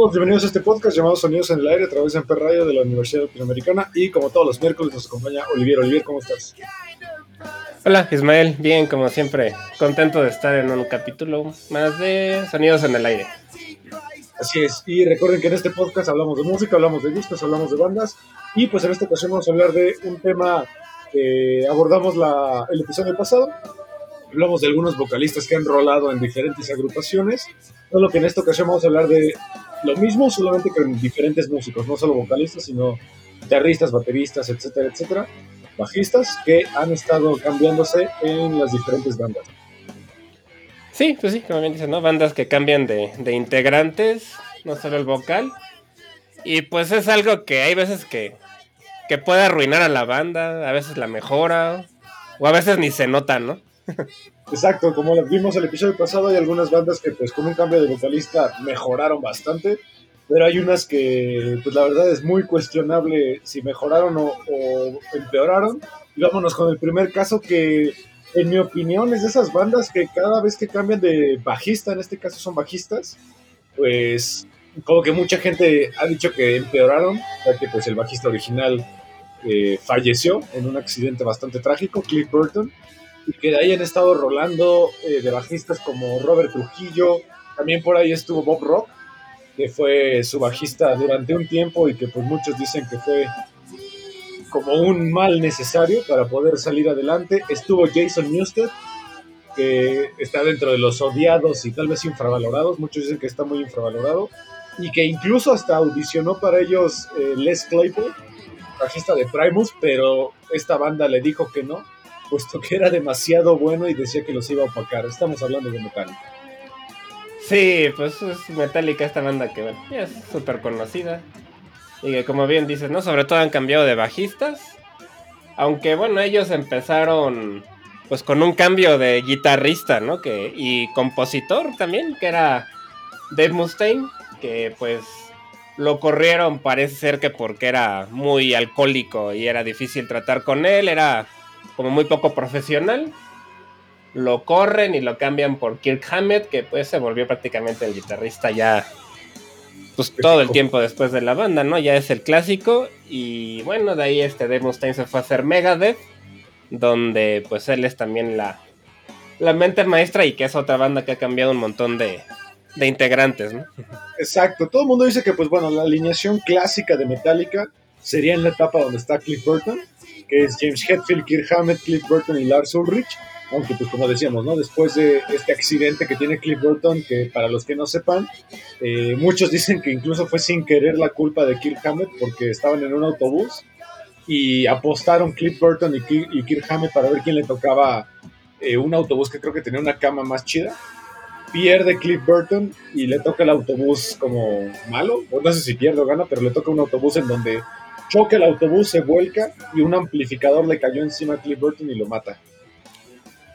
Todos, bienvenidos a este podcast llamado Sonidos en el Aire a través de Amper Radio de la Universidad Latinoamericana y como todos los miércoles nos acompaña Olivier. Olivier, ¿cómo estás? Hola Ismael, bien como siempre, contento de estar en un capítulo más de Sonidos en el Aire. Así es, y recuerden que en este podcast hablamos de música, hablamos de discos, hablamos de bandas y pues en esta ocasión vamos a hablar de un tema que abordamos la, el episodio pasado, hablamos de algunos vocalistas que han rolado en diferentes agrupaciones, solo que en esta ocasión vamos a hablar de lo mismo, solamente con diferentes músicos, no solo vocalistas, sino guitarristas, bateristas, etcétera, etcétera, bajistas que han estado cambiándose en las diferentes bandas. Sí, pues sí, como bien dices, ¿no? Bandas que cambian de, de integrantes, no solo el vocal. Y pues es algo que hay veces que, que puede arruinar a la banda, a veces la mejora, o a veces ni se nota, ¿no? Exacto, como vimos el episodio pasado, hay algunas bandas que pues con un cambio de vocalista mejoraron bastante, pero hay unas que pues la verdad es muy cuestionable si mejoraron o, empeoraron. Y vámonos con el primer caso que en mi opinión es de esas bandas que cada vez que cambian de bajista, en este caso son bajistas, pues como que mucha gente ha dicho que empeoraron, ya que pues el bajista original eh, falleció en un accidente bastante trágico, Cliff Burton, y que de ahí han estado rolando eh, de bajistas como Robert Trujillo, también por ahí estuvo Bob Rock, que fue su bajista durante un tiempo y que pues muchos dicen que fue como un mal necesario para poder salir adelante. Estuvo Jason Newsted, que está dentro de los odiados y tal vez infravalorados, muchos dicen que está muy infravalorado, y que incluso hasta audicionó para ellos eh, Les Claypool, bajista de Primus, pero esta banda le dijo que no, puesto que era demasiado bueno y decía que los iba a opacar. Estamos hablando de Metallica. Sí, pues es Metallica esta banda que es súper conocida. Y que como bien dices, ¿no? Sobre todo han cambiado de bajistas. Aunque bueno, ellos empezaron pues con un cambio de guitarrista, ¿no? Que, y compositor también, que era Dave Mustaine, que pues lo corrieron parece ser que porque era muy alcohólico y era difícil tratar con él, era como muy poco profesional. Lo corren y lo cambian por Kirk Hammett, que pues se volvió prácticamente el guitarrista ya pues todo el tiempo después de la banda, ¿no? Ya es el clásico. Y bueno, de ahí este Dave Mustaine se fue a hacer Megadeth, donde pues él es también la, la mente maestra y que es otra banda que ha cambiado un montón de, de integrantes, ¿no? Exacto, todo el mundo dice que pues bueno, la alineación clásica de Metallica sería en la etapa donde está Cliff Burton, que es James Hetfield, Kirk Hammett, Cliff Burton y Lars Ulrich. Aunque, pues como decíamos, ¿no? Después de este accidente que tiene Cliff Burton, que para los que no sepan, eh, muchos dicen que incluso fue sin querer la culpa de Kirk Hammett porque estaban en un autobús y apostaron Cliff Burton y, Kirk, Hammett para ver quién le tocaba eh, un autobús que creo que tenía una cama más chida. Pierde Cliff Burton y le toca el autobús como malo, no sé si pierde o gana, pero le toca un autobús en donde choca el autobús, se vuelca y un amplificador le cayó encima a Cliff Burton y lo mata.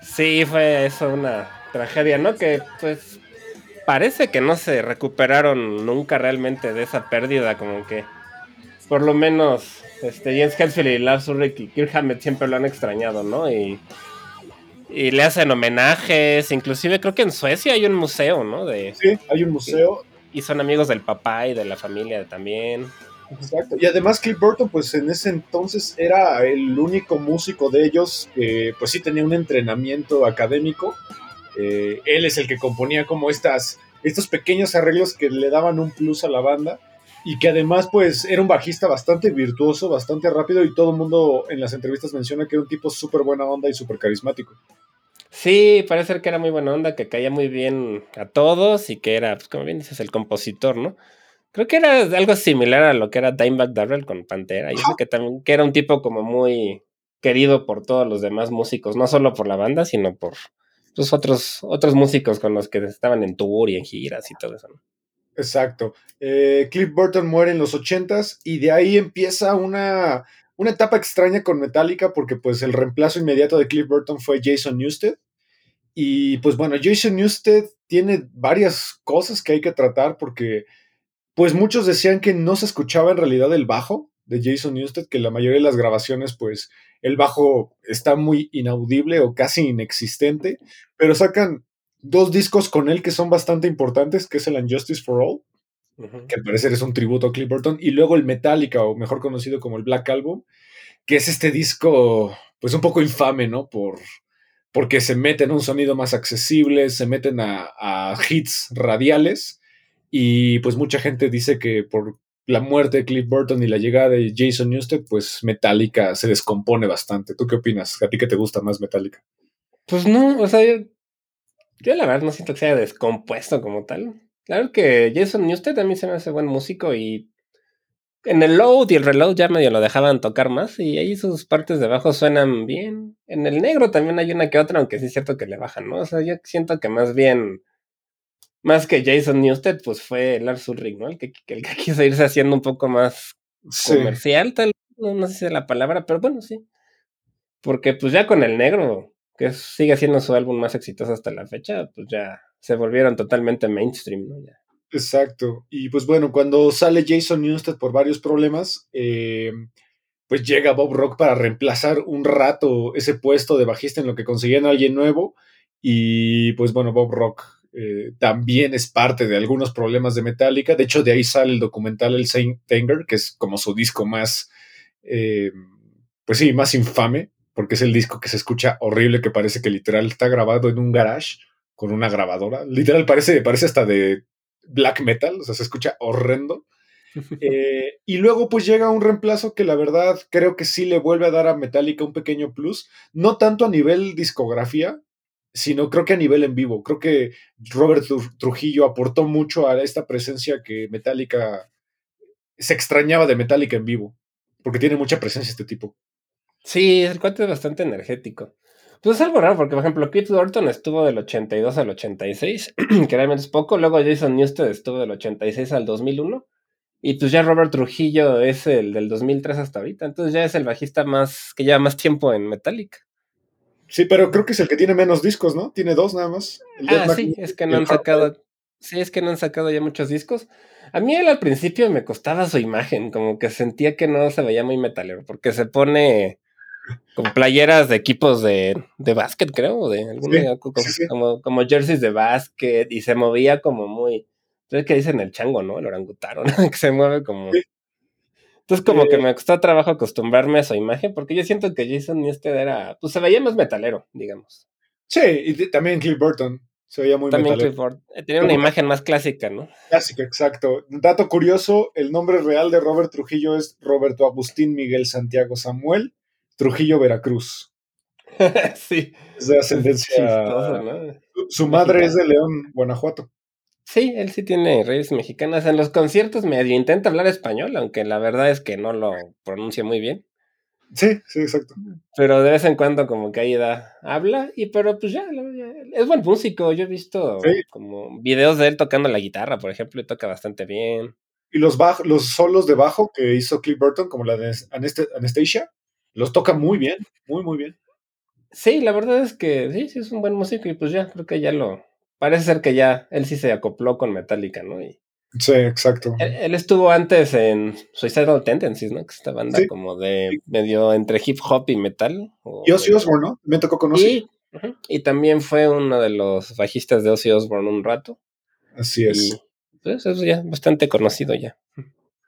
Sí, fue eso una tragedia, ¿no? Que pues parece que no se recuperaron nunca realmente de esa pérdida, como que por lo menos este James Hetfield y Lars Ulrich y Kirk Hammett siempre lo han extrañado, ¿no? Y, y le hacen homenajes, inclusive creo que en Suecia hay un museo, ¿no? De, sí, hay un museo. Y son amigos del papá y de la familia también. Exacto. Y además Cliff Burton, pues en ese entonces era el único músico de ellos que pues sí tenía un entrenamiento académico. Eh, él es el que componía como estas, estos pequeños arreglos que le daban un plus a la banda. y que además pues era un bajista bastante virtuoso, bastante rápido y todo el mundo en las entrevistas menciona que era un tipo súper buena onda y súper carismático. Sí, parece ser que era muy buena onda, que caía muy bien a todos y que era, pues como bien dices, el compositor, ¿no? Creo que era algo similar a lo que era Dimebag Darrell con Pantera. Y que también que era un tipo como muy querido por todos los demás músicos, no solo por la banda, sino por los otros, otros músicos con los que estaban en tour y en giras y todo eso. ¿no? Exacto. Eh, Cliff Burton muere en los ochentas y de ahí empieza una, una etapa extraña con Metallica porque pues el reemplazo inmediato de Cliff Burton fue Jason Newsted. Y pues bueno, Jason Newsted tiene varias cosas que hay que tratar porque pues muchos decían que no se escuchaba en realidad el bajo de Jason Newsted, que la mayoría de las grabaciones pues el bajo está muy inaudible o casi inexistente, pero sacan dos discos con él que son bastante importantes, que es el Unjustice for All, que al parecer es un tributo a Cliff Burton, y luego el Metallica, o mejor conocido como el Black Album, que es este disco, pues un poco infame, ¿no? Por, porque se meten un sonido más accesible, se meten a, a hits radiales, y pues mucha gente dice que por la muerte de Cliff Burton y la llegada de Jason Newsted, pues Metallica se descompone bastante. ¿Tú qué opinas? ¿A ti qué te gusta más Metallica? Pues no, o sea, yo la verdad no siento que sea descompuesto como tal. Claro que Jason Newsted mí se me hace buen músico y en el load y el reload ya medio lo dejaban tocar más y ahí sus partes de abajo suenan bien. En el negro también hay una que otra, aunque sí es cierto que le bajan, ¿no? O sea, yo siento que más bien, más que Jason Newsted, pues fue Lars Ulrich, ¿no? El que, el que quiso irse haciendo un poco más comercial, tal, no, no sé si es la palabra, pero bueno, sí. Porque pues ya con el negro, que sigue siendo su álbum más exitoso hasta la fecha, pues ya se volvieron totalmente mainstream, ¿no? Ya. Exacto. Y pues bueno, cuando sale Jason Newsted por varios problemas, eh, pues llega Bob Rock para reemplazar un rato ese puesto de bajista en lo que conseguían a alguien nuevo. Y pues bueno, Bob Rock eh, también es parte de algunos problemas de Metallica. De hecho, de ahí sale el documental El Saint Anger, que es como su disco más, eh, pues sí, más infame porque es el disco que se escucha horrible, que parece que literal está grabado en un garage con una grabadora. Literal parece, parece hasta de black metal, o sea, se escucha horrendo. Eh, y luego pues llega un reemplazo que la verdad creo que sí le vuelve a dar a Metallica un pequeño plus, no tanto a nivel discografía, sino creo que a nivel en vivo. Creo que Robert Trujillo aportó mucho a esta presencia que Metallica se extrañaba de Metallica en vivo, porque tiene mucha presencia este tipo. Sí, el cuate es bastante energético. Pues es algo raro, porque por ejemplo, Keith Thornton estuvo del 82 al 86, que realmente es poco. Luego Jason Newsted estuvo del 86 al 2001. Y pues ya Robert Trujillo es el del 2003 hasta ahorita. Entonces ya es el bajista más que lleva más tiempo en Metallica. Sí, pero creo que es el que tiene menos discos, ¿no? Tiene dos nada más. ah, sí, es que no han sacado. Sí, es que no han sacado ya muchos discos. A mí él al principio me costaba su imagen, como que sentía que no se veía muy metalero, porque se pone como playeras de equipos de, de básquet, creo, de alguna, como, como, jerseys de básquet, y se movía como muy, ¿sabes qué dicen el chango, no? El orangutaro, ¿no? que se mueve como... Entonces como que me costó trabajo acostumbrarme a su imagen, porque yo siento que Jason Newsted era, pues se veía más metalero, digamos. Sí, y también Cliff Burton. Se veía muy También Cliff Burton. Eh, tenía una imagen más clásica, ¿no? Clásica, exacto. Dato curioso, el nombre real de Robert Trujillo es Roberto Agustín Miguel Santiago Samuel Trujillo, Veracruz. sí. Es de ascendencia. Su madre es de León, Guanajuato. Sí, él sí tiene raíces mexicanas. En los conciertos medio intenta hablar español, aunque la verdad es que no lo pronuncia muy bien. Sí, sí, exacto. Pero de vez en cuando como que ahí da, habla, y pero pues ya, es buen músico. Yo he visto como videos de él tocando la guitarra, por ejemplo, y toca bastante bien. Y los, los solos de bajo que hizo Cliff Burton, como la de Anastasia, los toca muy bien, muy, muy bien. Sí, la verdad es que sí, sí es un buen músico y pues ya, creo que ya lo... Parece ser que ya él sí se acopló con Metallica, ¿no? Y sí, exacto. Él, estuvo antes en Suicidal Tendencies, ¿no? Que esta banda como de medio entre hip hop y metal. y Ozzy Osbourne, ¿no? Me tocó con Ozzy. Y, también fue uno de los bajistas de Ozzy Osbourne un rato. Así es. Y, pues es ya bastante conocido ya.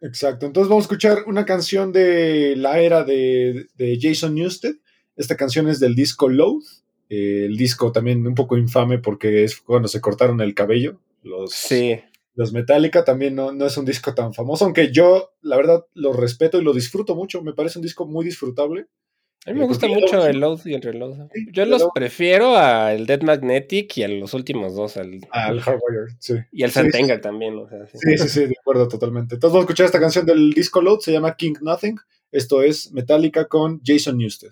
Exacto. Entonces vamos a escuchar una canción de la era de, Jason Newsted. Esta canción es del disco Load. Eh, el disco también un poco infame porque es cuando se cortaron el cabello. Los, sí. Los Metallica también no, no, es un disco tan famoso, aunque yo, la verdad, lo respeto y lo disfruto mucho. Me parece un disco muy disfrutable. A mí me gusta mucho el Load y el Reload. Yo los prefiero al Dead Magnetic y a los últimos dos, al, al Hardwire, sí. Y al Santenga también. O sea, sí. sí. sí, de acuerdo, totalmente. Entonces vamos a escuchar esta canción del disco Load, se llama King Nothing. Esto es Metallica con Jason Newsted.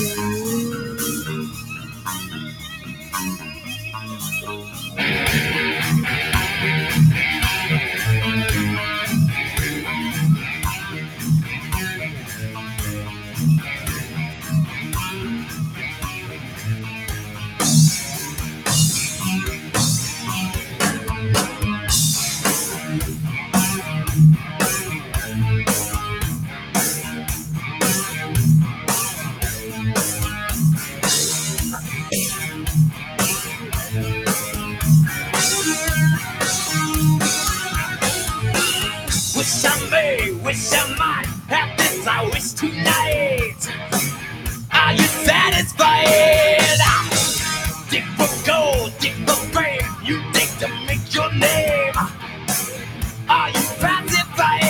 Dig for gold, dig for fame. You dig to make your name. Are you satisfied?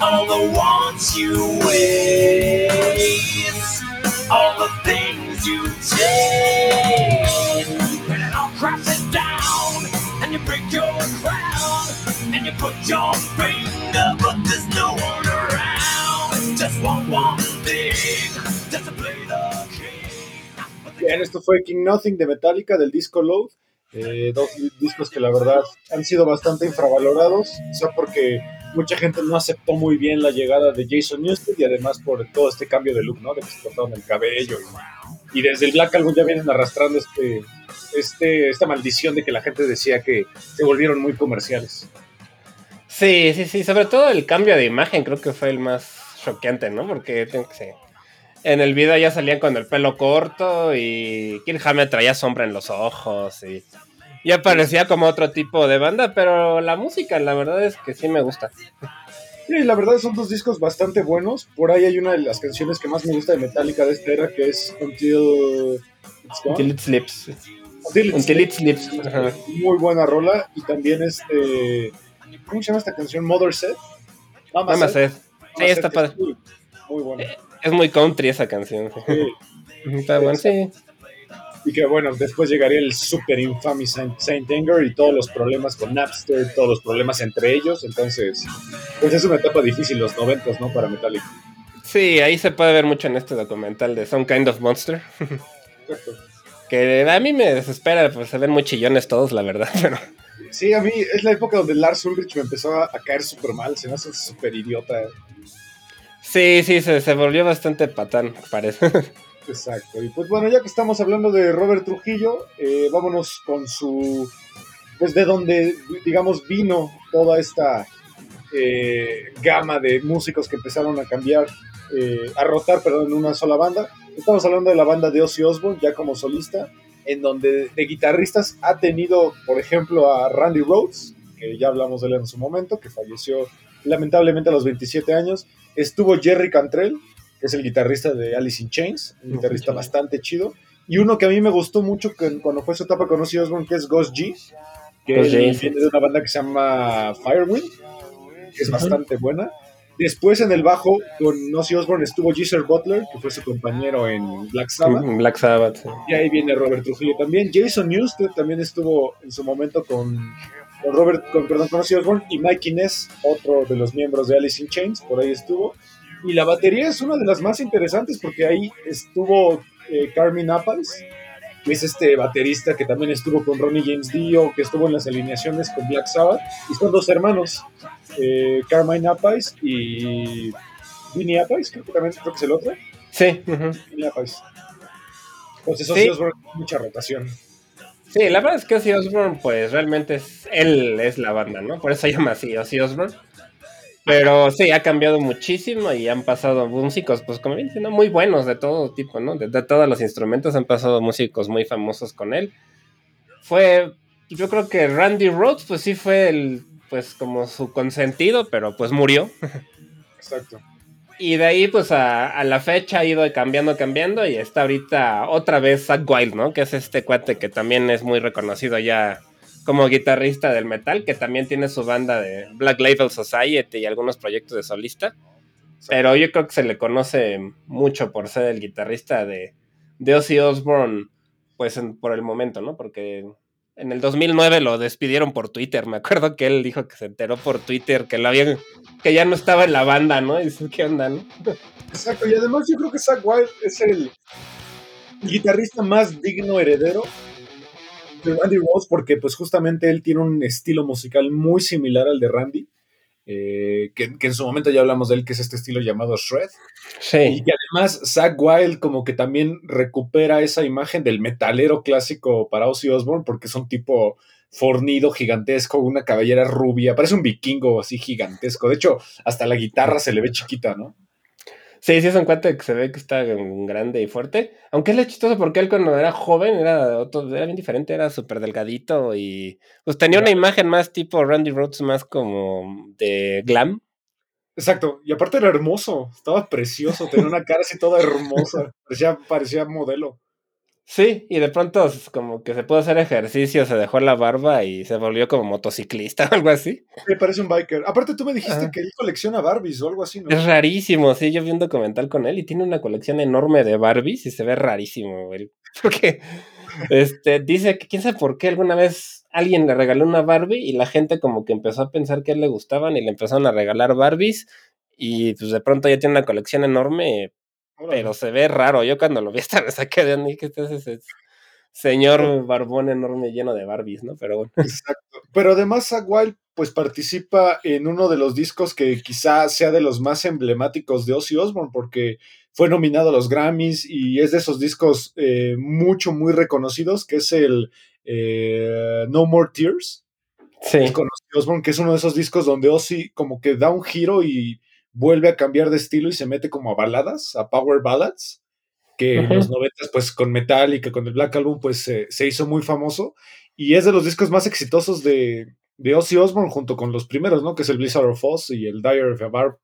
All the wants you waste, all the things you chase, and it all crashes down, and you break your crown, and you put your finger, but there's no one. Esto fue King Nothing de Metallica del disco Load. Eh, dos discos que la verdad han sido bastante infravalorados, sea porque mucha gente no aceptó muy bien la llegada de Jason Newsted y además por todo este cambio de look, ¿no? De que se cortaron el cabello y, desde el Black Album ya vienen arrastrando este, este, esta maldición de que la gente decía que se volvieron muy comerciales. Sí, sí, sí, sobre todo el cambio de imagen creo que fue el más choqueante, ¿no? Porque tengo que ser en el video ya salían con el pelo corto y Kirk Hammett traía sombra en los ojos y ya parecía como otro tipo de banda, pero la música la verdad es que sí me gusta. Sí, la verdad son dos discos bastante buenos. Por ahí hay una de las canciones que más me gusta de Metallica de esta era que es Until, Until It Sleeps. Until It, Sleeps. Muy buena rola. Y también este... ¿Cómo se llama esta canción? Mother Set. Mama, Set. Sí, está padre. Muy buena. Eh, es muy country esa canción. Sí. Está bueno, sí. Y que bueno, después llegaría el super infame Saint, Anger y todos los problemas con Napster, todos los problemas entre ellos. Entonces, pues es una etapa difícil los noventas, ¿no? Para Metallica. Sí, ahí se puede ver mucho en este documental de Some Kind of Monster. Exacto. Que a mí me desespera, pues se ven muy chillones todos, la verdad, pero... Sí, a mí es la época donde Lars Ulrich me empezó a, caer súper mal, se me hace súper idiota. Sí, sí, se, volvió bastante patán, parece. Exacto. Y pues bueno, ya que estamos hablando de Robert Trujillo, eh, vámonos con su. Pues de donde, digamos, vino toda esta eh, gama de músicos que empezaron a cambiar, eh, a rotar, perdón, en una sola banda. Estamos hablando de la banda de Ozzy Osbourne, ya como solista, en donde de guitarristas ha tenido, por ejemplo, a Randy Rhodes, que ya hablamos de él en su momento, que falleció lamentablemente a los 27 años. Estuvo Jerry Cantrell, que es el guitarrista de Alice in Chains, un guitarrista bastante chido. Y uno que a mí me gustó mucho cuando fue su etapa con Ozzy Osbourne, que es Ghost G, que viene de una banda que se llama Firewind, que es bastante buena. Después en el bajo con Ozzy Osbourne estuvo Geezer Butler, que fue su compañero en Black Sabbath. Black Sabbath. Y ahí viene Robert Trujillo también. Jason Newsted también estuvo en su momento con con Robert, con, perdón, con Osbourne y Mike Inez, otro de los miembros de Alice in Chains, por ahí estuvo. Y la batería es una de las más interesantes porque ahí estuvo eh, Carmen Apples, que es este baterista que también estuvo con Ronnie James Dio, que estuvo en las alineaciones con Black Sabbath, y son dos hermanos, eh, Carmine Appice y Vinny Appice, creo que también creo que es el otro. Sí. Uh Vinny Appice. Entonces, sí. mucha rotación. Sí, la verdad es que Ozzy Osbourne, pues realmente es, él es la banda, ¿no? Por eso se llama así, Ozzy Osbourne. Pero sí, ha cambiado muchísimo y han pasado músicos, pues como bien ¿no? muy buenos de todo tipo, ¿no? De, todos los instrumentos han pasado músicos muy famosos con él. Fue, yo creo que Randy Rhodes, pues sí fue el, pues como su consentido, pero pues murió. Exacto. Y de ahí, pues a, la fecha ha ido cambiando, cambiando y está ahorita otra vez Zach Wild, ¿no? Que es este cuate que también es muy reconocido ya como guitarrista del metal, que también tiene su banda de Black Label Society y algunos proyectos de solista. Pero yo creo que se le conoce mucho por ser el guitarrista de, de Ozzy Osbourne, pues por el momento, ¿no? Porque en el 2009 lo despidieron por Twitter. Me acuerdo que él dijo que se enteró por Twitter que lo habían, que ya no estaba en la banda, ¿no? Y dice, ¿qué onda, no? Exacto, y además yo creo que Zach Wild es el guitarrista más digno heredero de Randy Rhodes porque pues justamente él tiene un estilo musical muy similar al de Randy. Eh, que, en su momento ya hablamos de él, que es este estilo llamado Shred. Sí. Y que además Zach Wild como que también recupera esa imagen del metalero clásico para Ozzy Osbourne, porque es un tipo fornido, gigantesco, una cabellera rubia, parece un vikingo así gigantesco. De hecho, hasta la guitarra se le ve chiquita, ¿no? Sí, sí es un cuate que se ve que está grande y fuerte. Aunque es chistoso porque él cuando era joven era, otro, era bien diferente, era súper delgadito y pues tenía una imagen más tipo Randy Rhodes, más como de glam. Exacto, y aparte era hermoso, estaba precioso, tenía una cara así toda hermosa, parecía, parecía modelo. Sí, y de pronto como que se pudo hacer ejercicio, se dejó la barba y se volvió como motociclista o algo así. Me parece un biker. Aparte tú me dijiste que él colecciona Barbies o algo así, ¿no? Es rarísimo, sí, yo vi un documental con él y tiene una colección enorme de Barbies y se ve rarísimo, él. Porque este, dice que quién sabe por qué alguna vez alguien le regaló una Barbie y la gente como que empezó a pensar que a él le gustaban y le empezaron a regalar Barbies y pues de pronto ya tiene una colección enorme pero se ve raro. Yo cuando lo vi esta me saqué de mí que este es ese señor barbón enorme lleno de Barbies, ¿no? Pero bueno. Exacto. Pero además Zach Wild pues participa en uno de los discos que quizá sea de los más emblemáticos de Ozzy Osbourne porque fue nominado a los Grammys y es de esos discos eh, mucho, muy reconocidos, que es el eh, No More Tears. Sí. Osbourne, que es uno de esos discos donde Ozzy como que da un giro y vuelve a cambiar de estilo y se mete como a baladas, a power ballads, que en los noventas pues con Metallica, con el Black Album pues se hizo muy famoso y es de los discos más exitosos de, de Ozzy Osbourne junto con los primeros, ¿no? Que es el Blizzard of Oz y el Dire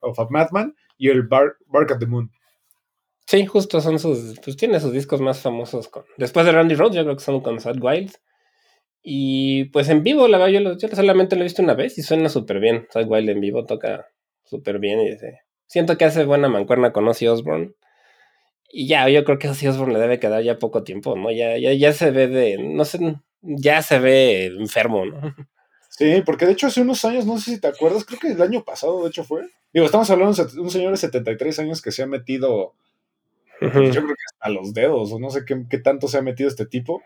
of a, Madman y el Bark at the Moon. Sí, justo son sus, pues tiene sus discos más famosos con, después de Randy Rhodes, yo creo que son con Sad Wild. Y pues en vivo, la verdad, yo, solamente lo he visto una vez y suena súper bien. Sad Wild en vivo toca súper bien. Y siento que hace buena mancuerna con Ozzy Osbourne. Y ya, yo creo que Ozzy Osbourne le debe quedar ya poco tiempo, ¿no? Ya, ya, ya se ve de, no sé, ya se ve enfermo, ¿no? Sí, porque de hecho hace unos años, no sé si te acuerdas, creo que el año pasado, de hecho fue. Digo, estamos hablando de un señor de 73 años que se ha metido, yo creo que hasta los dedos, o no sé qué, tanto se ha metido este tipo.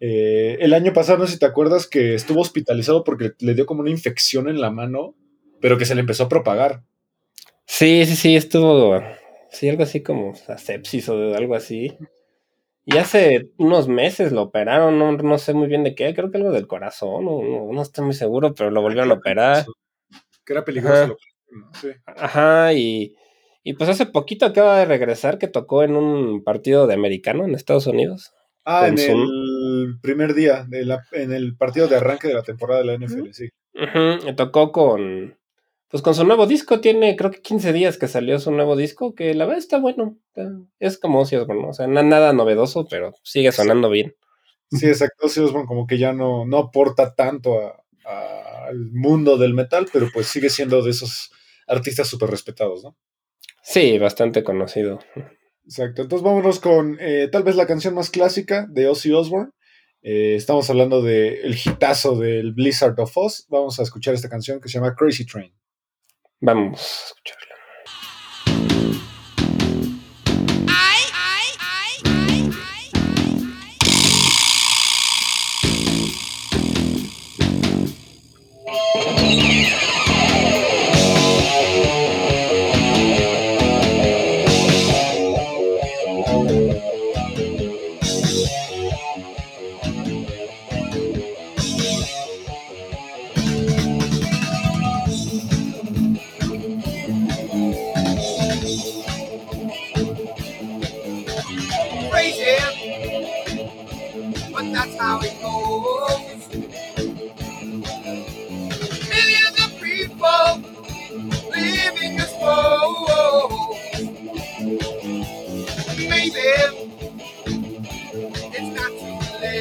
Eh, el año pasado, no sé si te acuerdas, que estuvo hospitalizado porque le dio como una infección en la mano pero que se le empezó a propagar. Sí, sí, sí, estuvo, sí, algo así como sepsis o algo así. Y hace unos meses lo operaron, no, sé muy bien de qué, creo que algo del corazón, no, no, estoy muy seguro, pero lo volvieron a operar. Que era peligroso. Ajá, y, y pues hace poquito acaba de regresar que tocó en un partido de americano en Estados Unidos. Ah, en el primer día, de la, en el partido de arranque de la temporada de la NFL, sí. Uh tocó con, pues con su nuevo disco, tiene creo que 15 días que salió su nuevo disco, que la verdad está bueno. Es como Ozzy Osbourne, o sea, nada novedoso, pero sigue sonando bien. Sí, exacto. Ozzy Osbourne como que ya no, no aporta tanto al mundo del metal, pero pues sigue siendo de esos artistas súper respetados, ¿no? Sí, bastante conocido. Exacto. Entonces vámonos con eh, tal vez la canción más clásica de Ozzy Osbourne. Eh, estamos hablando del el hitazo del Blizzard of Oz. Vamos a escuchar esta canción que se llama Crazy Train. Vamos a escucharla.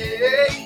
Hey.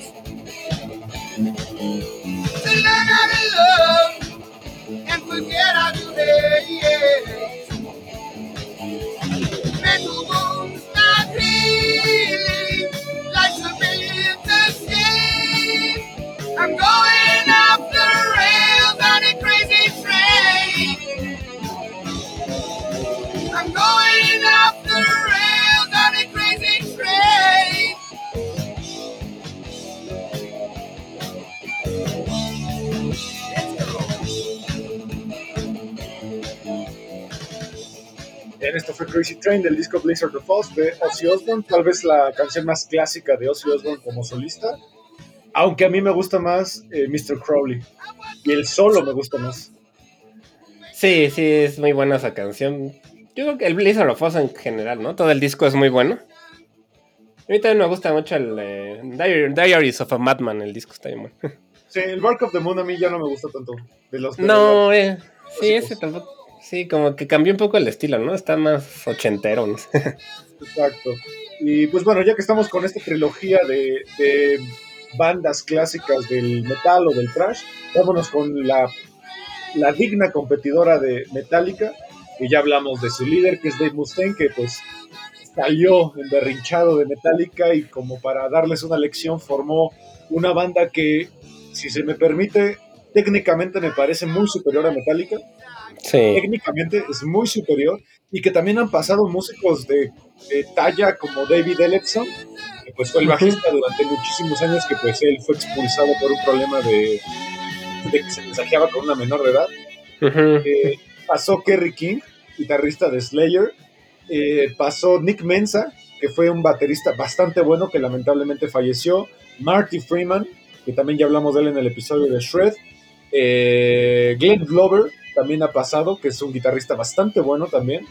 Crazy Train del disco Blizzard of Oz de Ozzy Osbourne, tal vez la canción más clásica de Ozzy Osbourne como solista, aunque a mí me gusta más eh, Mr. Crowley y el solo me gusta más. Sí, sí, es muy buena esa canción. Yo creo que el Blizzard of Oz en general, ¿no? Todo el disco es muy bueno. A mí también me gusta mucho el eh, Diary- Diaries of a Madman, el disco está bien bueno. Sí, el Bark of the Moon a mí ya no me gusta tanto. De los de No, eh, sí, clásicos. ese tampoco. Sí, como que cambió un poco el estilo, ¿no? Está más ochentero. ¿no? Exacto. Y pues bueno, ya que estamos con esta trilogía de, bandas clásicas del metal o del thrash, vámonos con la, digna competidora de Metallica, que ya hablamos de su líder, que es Dave Mustaine, que pues salió emberrinchado de Metallica y como para darles una lección formó una banda que, si se me permite, técnicamente me parece muy superior a Metallica Sí. técnicamente es muy superior y que también han pasado músicos de, de talla como David Ellefson, que pues fue el bajista durante muchísimos años, que pues él fue expulsado por un problema de, de que se mensajeaba con una menor de edad. Eh, pasó Kerry King, guitarrista de Slayer. Eh, pasó Nick Mensa, que fue un baterista bastante bueno que lamentablemente falleció. Marty Freeman, que también ya hablamos de él en el episodio de Shred. Eh, Glenn Glover también ha pasado, que es un guitarrista bastante bueno también.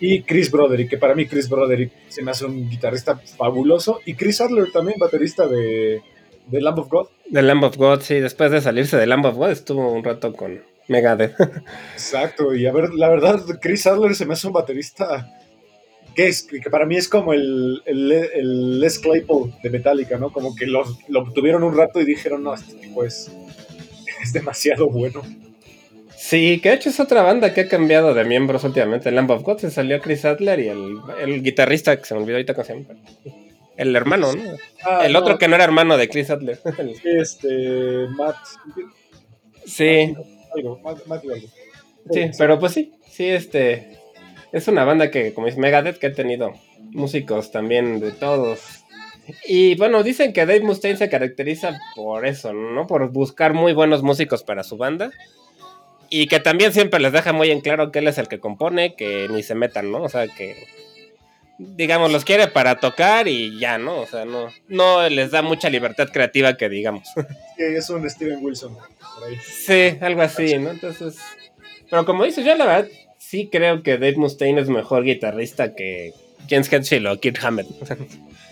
Y Chris Broderick, que para mí Chris Broderick se me hace un guitarrista fabuloso. Y Chris Adler también, baterista de, de Lamb of God. The Lamb of God, sí, después de salirse de Lamb of God estuvo un rato con Megadeth. Exacto, y a ver, la verdad, Chris Adler se me hace un baterista que, es, que para mí es como el, el, el Les Claypool de Metallica, ¿no? Como que lo, lo tuvieron un rato y dijeron, no, este tipo es, es demasiado bueno. Sí, que de hecho es otra banda que ha cambiado de miembros últimamente. Lamb of God se salió Chris Adler y el, el guitarrista, que se me olvidó ahorita cómo se llama. El hermano, ¿no? Ah, el no, otro que no era hermano de Chris Adler. Este, Matt, sí, algo, Matt, algo. sí, pero pues sí, sí, este. Es una banda que, como dice Megadeth, que ha tenido músicos también de todos. Y bueno, dicen que Dave Mustaine se caracteriza por eso, ¿no? Por buscar muy buenos músicos para su banda. Y que también siempre les deja muy en claro que él es el que compone, que ni se metan, ¿no? O sea, que digamos, los quiere para tocar y ya, ¿no? O sea, no, no les da mucha libertad creativa que digamos. Que es un Steven Wilson. por ahí. Sí, algo así, ¿no? Entonces, pero como dices, yo la verdad sí creo que Dave Mustaine es mejor guitarrista que James Hetfield o Kirk Hammett.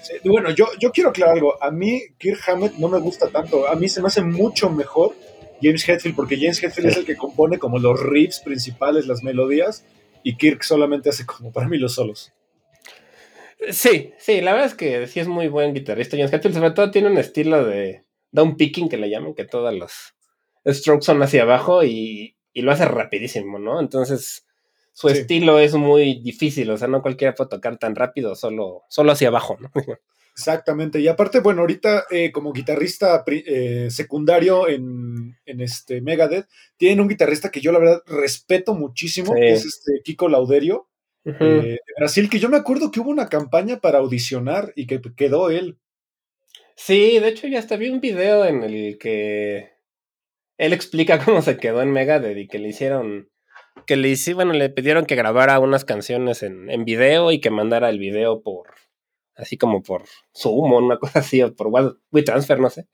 Sí, bueno, yo, yo quiero aclarar algo. A mí, Kirk Hammett no me gusta tanto. A mí se me hace mucho mejor James Hetfield, porque James Hetfield Sí. es el que compone como los riffs principales, las melodías, y Kirk solamente hace como para mí los solos. Sí, sí, la verdad es que sí es muy buen guitarrista. James Hetfield sobre todo tiene un estilo de down picking que le llaman, que todos los strokes son hacia abajo y, y lo hace rapidísimo, ¿no? Entonces su Sí. estilo es muy difícil, o sea, no cualquiera puede tocar tan rápido, solo, solo hacia abajo, ¿no? Exactamente. Y aparte, bueno, ahorita eh, como guitarrista eh, secundario en, en este Megadeth, tienen un guitarrista que yo la verdad respeto muchísimo, Sí. que es este Kiko Lauderio, eh, de Brasil, que yo me acuerdo que hubo una campaña para audicionar y que quedó él. Sí, de hecho ya hasta vi un video en el que él explica cómo se quedó en Megadeth y que le hicieron, que le hice, bueno, le pidieron que grabara unas canciones en, en video y que mandara el video por, así como por Zoom o una cosa así, o por WeTransfer, no sé.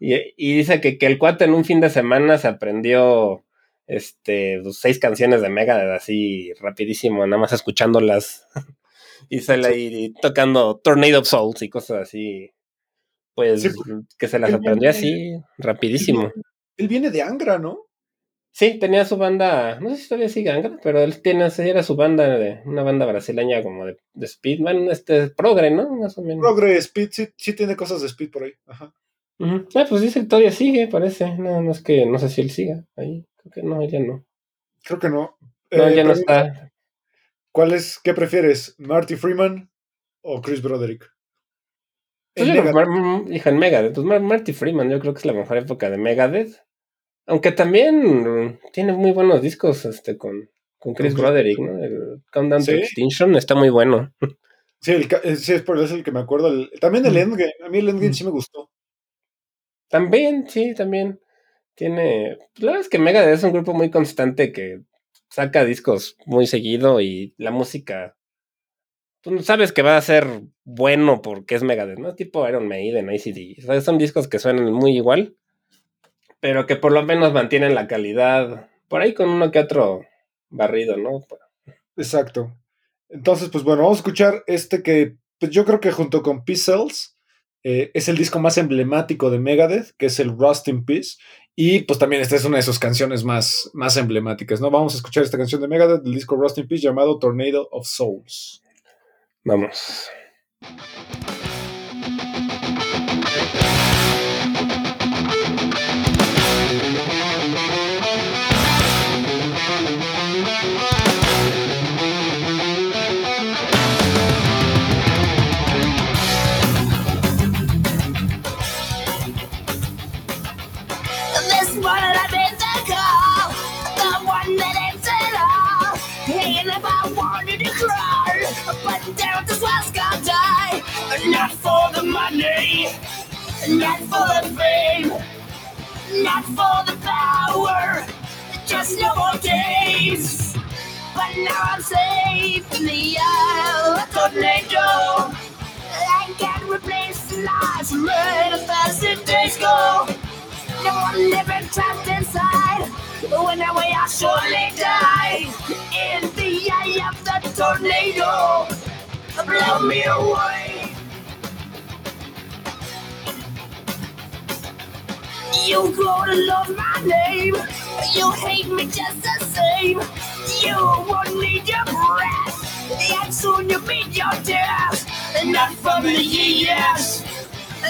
Y, y dice que, que el cuate en un fin de semana se aprendió este pues, seis canciones de Megadeth así rapidísimo, nada más escuchándolas. y sale ahí tocando Tornado of Souls y cosas así. pues Sí, que se las aprendió viene- así rapidísimo. Él viene de Angra, ¿no? Sí, tenía su banda, no sé si todavía sigue Angra, pero él tiene, era su banda, de, una banda brasileña como de, de Speedman, este, progre, ¿no? Más o menos. Progre, Speed, sí, sí tiene cosas de Speed por ahí. Ajá. Ah, pues dice que todavía sigue, parece, nada más que no sé si él siga ahí, creo que no, ya no. Creo que no. No, Eh, ya no está. ¿Cuál es, qué prefieres, Marty Freeman o Chris Broderick? Pues En yo creo que Megadeth. Mar- Mar- hija, en Megadeth, pues Mar- Marty Freeman, yo creo que es la mejor época de Megadeth. Aunque también mm, tiene muy buenos discos este con, con Chris Broderick, ¿no? El Countdown to. Extinction está muy bueno. Sí, el, eh, sí, es por eso el que me acuerdo. el- también el Mm. Endgame. A mí el Endgame Mm. sí me gustó. También, sí, también tiene. La verdad es que Megadeth es un grupo muy constante que saca discos muy seguido y la música. Tú sabes que va a ser bueno porque es Megadeth, ¿no? Tipo Iron Maiden, ACD. O sea, son discos que suenan muy igual, pero que por lo menos mantienen la calidad. Por ahí con uno que otro barrido, ¿no? Exacto. Entonces, pues bueno, vamos a escuchar este que pues yo creo que junto con Peace Cells eh, es el disco más emblemático de Megadeth, que es el Rust in Peace. Y pues también esta es una de sus canciones más, más emblemáticas, ¿no? Vamos a escuchar esta canción de Megadeth del disco Rust in Peace llamado Tornado of Souls. Vamos. Money, not for the fame, not for the power, just no more days. But now I'm safe in the Isle of Tornado. I can't replace the let as fast as days go. No one living trapped inside. When I way I surely die in the eye of the tornado. Blow me away. You gonna love my name. You hate me just the same. You won't need your breath. And soon you'll meet your death. Not from the years.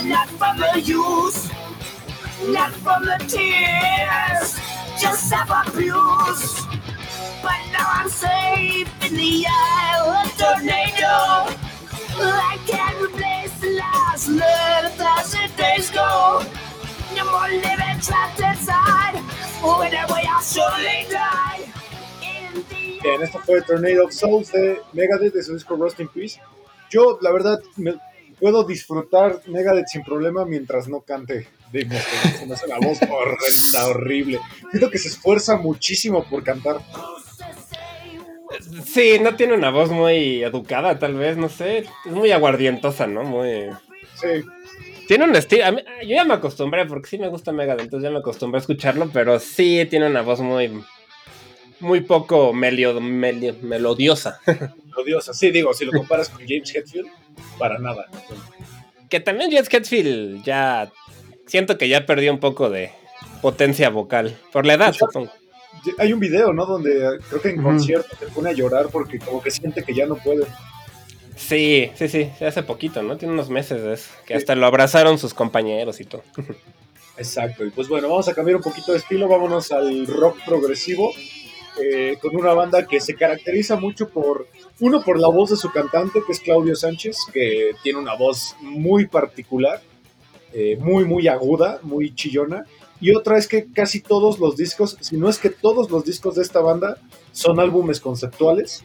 Not from the use. Not from the tears. Just self-abuse. But now I'm safe in the Isle of Tornado. I can't replace the last a thousand days go. No more living trapped inside. When I surely die. Bien, esto fue Tornado of Souls de Megadeth de su disco Rust in Peace. Yo, la verdad, me- puedo disfrutar Megadeth sin problema mientras no cante Mustaine. Se me hace una voz horrenda, horrible. Siento que se esfuerza muchísimo por cantar. Sí, no tiene una voz muy educada, tal vez, no sé. Es muy aguardientosa, ¿no? Muy. Sí, Tiene un estilo. mí- Yo ya me acostumbré, porque sí me gusta Megadeth, entonces ya me acostumbré a escucharlo, pero sí tiene una voz muy. Muy poco melio, melio- melodiosa. odiosa. Sí, digo, si lo comparas con James Hetfield, para nada. que también Jess Hetfield ya. Siento que ya perdió un poco de potencia vocal. Por la edad, supongo. Hay un video, ¿no? Donde creo que en concierto se pone a llorar porque como que siente que ya no puede. Sí, sí, sí, hace poquito, ¿no? Tiene unos meses de eso. Que hasta lo abrazaron sus compañeros y todo. Exacto. Y pues bueno, vamos a cambiar un poquito de estilo. Vámonos al rock progresivo. eh, con una banda que se caracteriza mucho por, uno, por la voz de su cantante, que es Claudio Sánchez, que tiene una voz muy particular, eh, muy, muy aguda, muy chillona. Y otra es que casi todos los discos, si no es que todos los discos de esta banda, son álbumes conceptuales.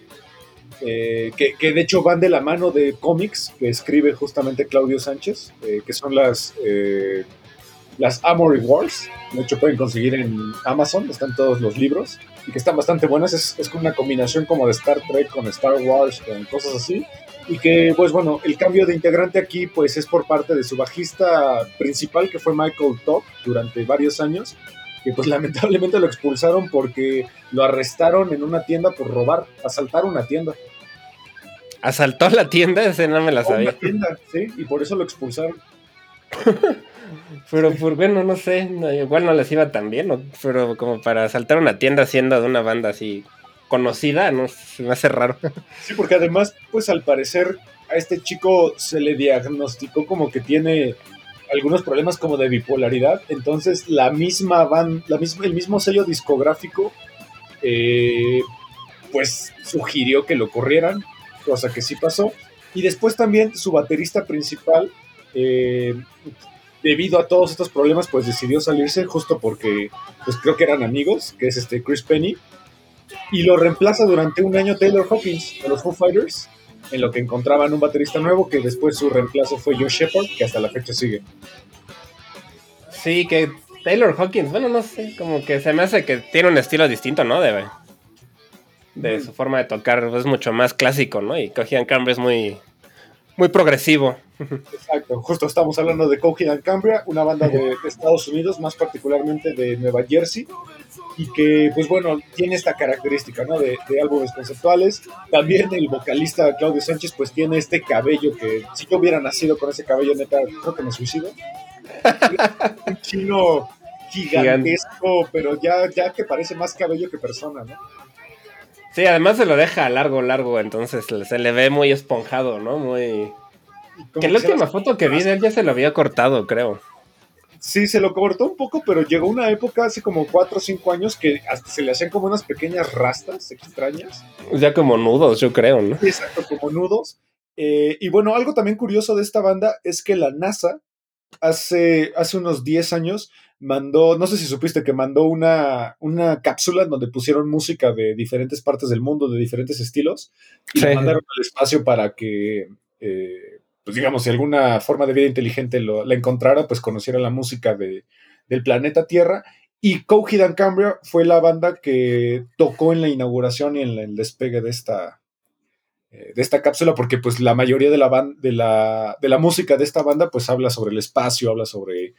Eh, que, de hecho van de la mano de cómics que escribe justamente Claudio Sánchez, eh, que son las, eh, las Amory Wars. De hecho, pueden conseguir en Amazon, están todos los libros y que están bastante buenas. Es, es una combinación como de Star Trek con Star Wars, con cosas así. Y que, pues bueno, el cambio de integrante aquí, pues es por parte de su bajista principal, que fue Michael Top, durante varios años. Que pues lamentablemente lo expulsaron porque lo arrestaron en una tienda por robar, asaltar una tienda. Asaltó la tienda, ese no me la Una sabía. tienda, sí, y por eso lo expulsaron. Pero por bueno, no sé, no, igual no les iba tan bien, ¿no? pero como para saltar una tienda siendo de una banda así conocida, no se me hace raro. Sí, porque además, pues al parecer a este chico se le diagnosticó como que tiene algunos problemas como de bipolaridad, entonces la misma van, la misma, el mismo sello discográfico, eh, pues sugirió que lo corrieran, cosa que sí pasó, y después también su baterista principal, eh, debido a todos estos problemas, pues decidió salirse justo porque, pues creo que eran amigos, que es este Chris Penny, y lo reemplaza durante un año Taylor Hawkins de los Foo Fighters, en lo que encontraban un baterista nuevo, que después su reemplazo fue Joe Shepard, que hasta la fecha sigue. Sí, que Taylor Hawkins, bueno, no sé, como que se me hace que tiene un estilo distinto, ¿no? De, de su forma de tocar, es mucho más clásico, ¿no? Y Cogian Cambria es muy, muy progresivo. Exacto, justo estamos hablando de Coheed and Cambria, una banda de, de Estados Unidos, más particularmente de Nueva Jersey, y que, pues bueno, tiene esta característica, ¿no? De, de álbumes conceptuales. También el vocalista Claudio Sánchez, pues tiene este cabello que, si yo hubiera nacido con ese cabello, neta, creo que me suicido. Un chino gigantesco, pero ya, ya que parece más cabello que persona, ¿no? Sí, además se lo deja largo, largo, entonces se le ve muy esponjado, ¿no? Muy... Que la última foto que vi de él ya se lo había cortado, creo. Sí, se lo cortó un poco, pero llegó una época hace como 4 o 5 años que hasta se le hacían como unas pequeñas rastas extrañas. Ya como nudos, yo creo, ¿no? Exacto, como nudos. Eh, y bueno, algo también curioso de esta banda es que la NASA hace, hace unos 10 años mandó, no sé si supiste que mandó una, una cápsula en donde pusieron música de diferentes partes del mundo, de diferentes estilos, y la Sí. mandaron al espacio para que, eh, pues digamos, si alguna forma de vida inteligente lo, la encontrara, pues conociera la música de, del planeta Tierra. Y Coheed and Cambria fue la banda que tocó en la inauguración y en el despegue de esta, eh, de esta cápsula, porque pues la mayoría de la, de, la, de la música de esta banda pues habla sobre el espacio, habla sobre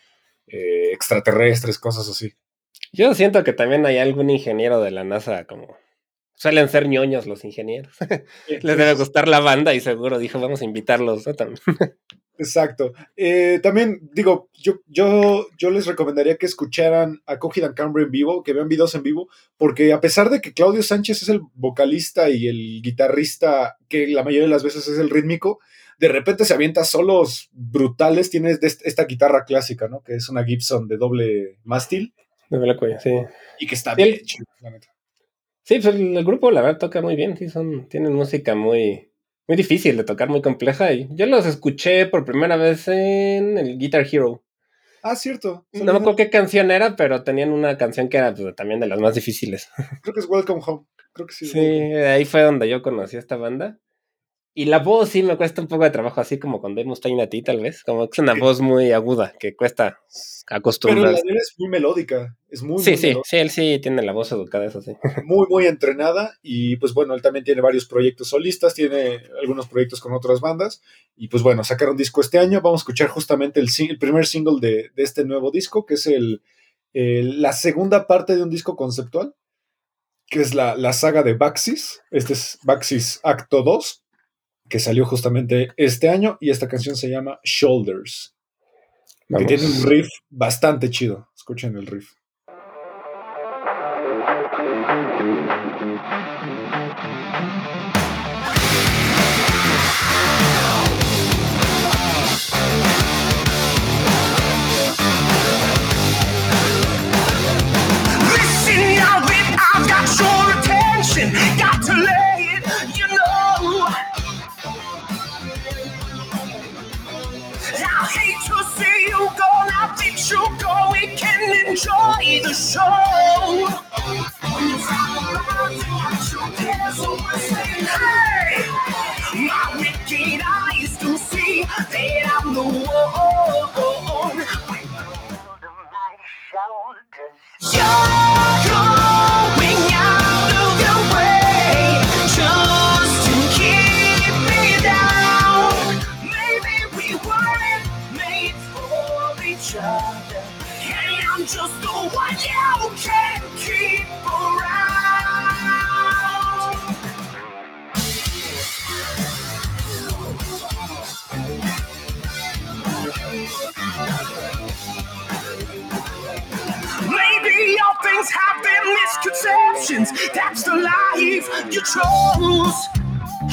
eh, extraterrestres, cosas así. Yo siento que también hay algún ingeniero de la NASA como... Suelen ser ñoños los ingenieros. Les debe gustar la banda y seguro dijo, vamos a invitarlos, ¿no? También. Exacto. Eh, también digo, yo, yo, yo les recomendaría que escucharan a Coheed and Cambria en vivo, que vean videos en vivo, porque a pesar de que Claudio Sánchez es el vocalista y el guitarrista, que la mayoría de las veces es el rítmico, de repente se avienta solos brutales, est- esta guitarra clásica, ¿no? Que es una Gibson de doble mástil De cuello, sí. y que está bien chido, la neta. Sí, pues el, el grupo la verdad toca muy bien, sí, son, tienen música muy, muy difícil de tocar, muy compleja. Y yo los escuché por primera vez en el Guitar Hero. Ah, cierto. No me acuerdo qué canción era, pero tenían una canción que era pues, también de las más difíciles. Creo que es Welcome Home. Creo que sí. Sí, ahí fue donde yo conocí a esta banda. Y la voz sí me cuesta un poco de trabajo, así como con Dave Mustaine a ti, tal vez. Como que es una voz muy aguda, que cuesta Pero acostumbrar. la de él es muy melódica. Es muy, Sí, muy sí, melódica. sí, él sí tiene la voz educada, eso sí. muy, muy entrenada y pues bueno, él también tiene varios proyectos solistas, tiene algunos proyectos con otras bandas y pues bueno, sacaron disco este año, vamos a escuchar justamente el primer single de, de este nuevo disco, que es el, el- la segunda parte de un disco conceptual, que es la, la saga de Baxis, este es Baxis Acto 2, que salió justamente este año y esta canción se llama Shoulders, que tiene un riff bastante chido, escuchen el riff. Listen, I've got your attention. You go? We can enjoy the show. Hey, my wicked eyes do see that I'm the one. That's the life you chose.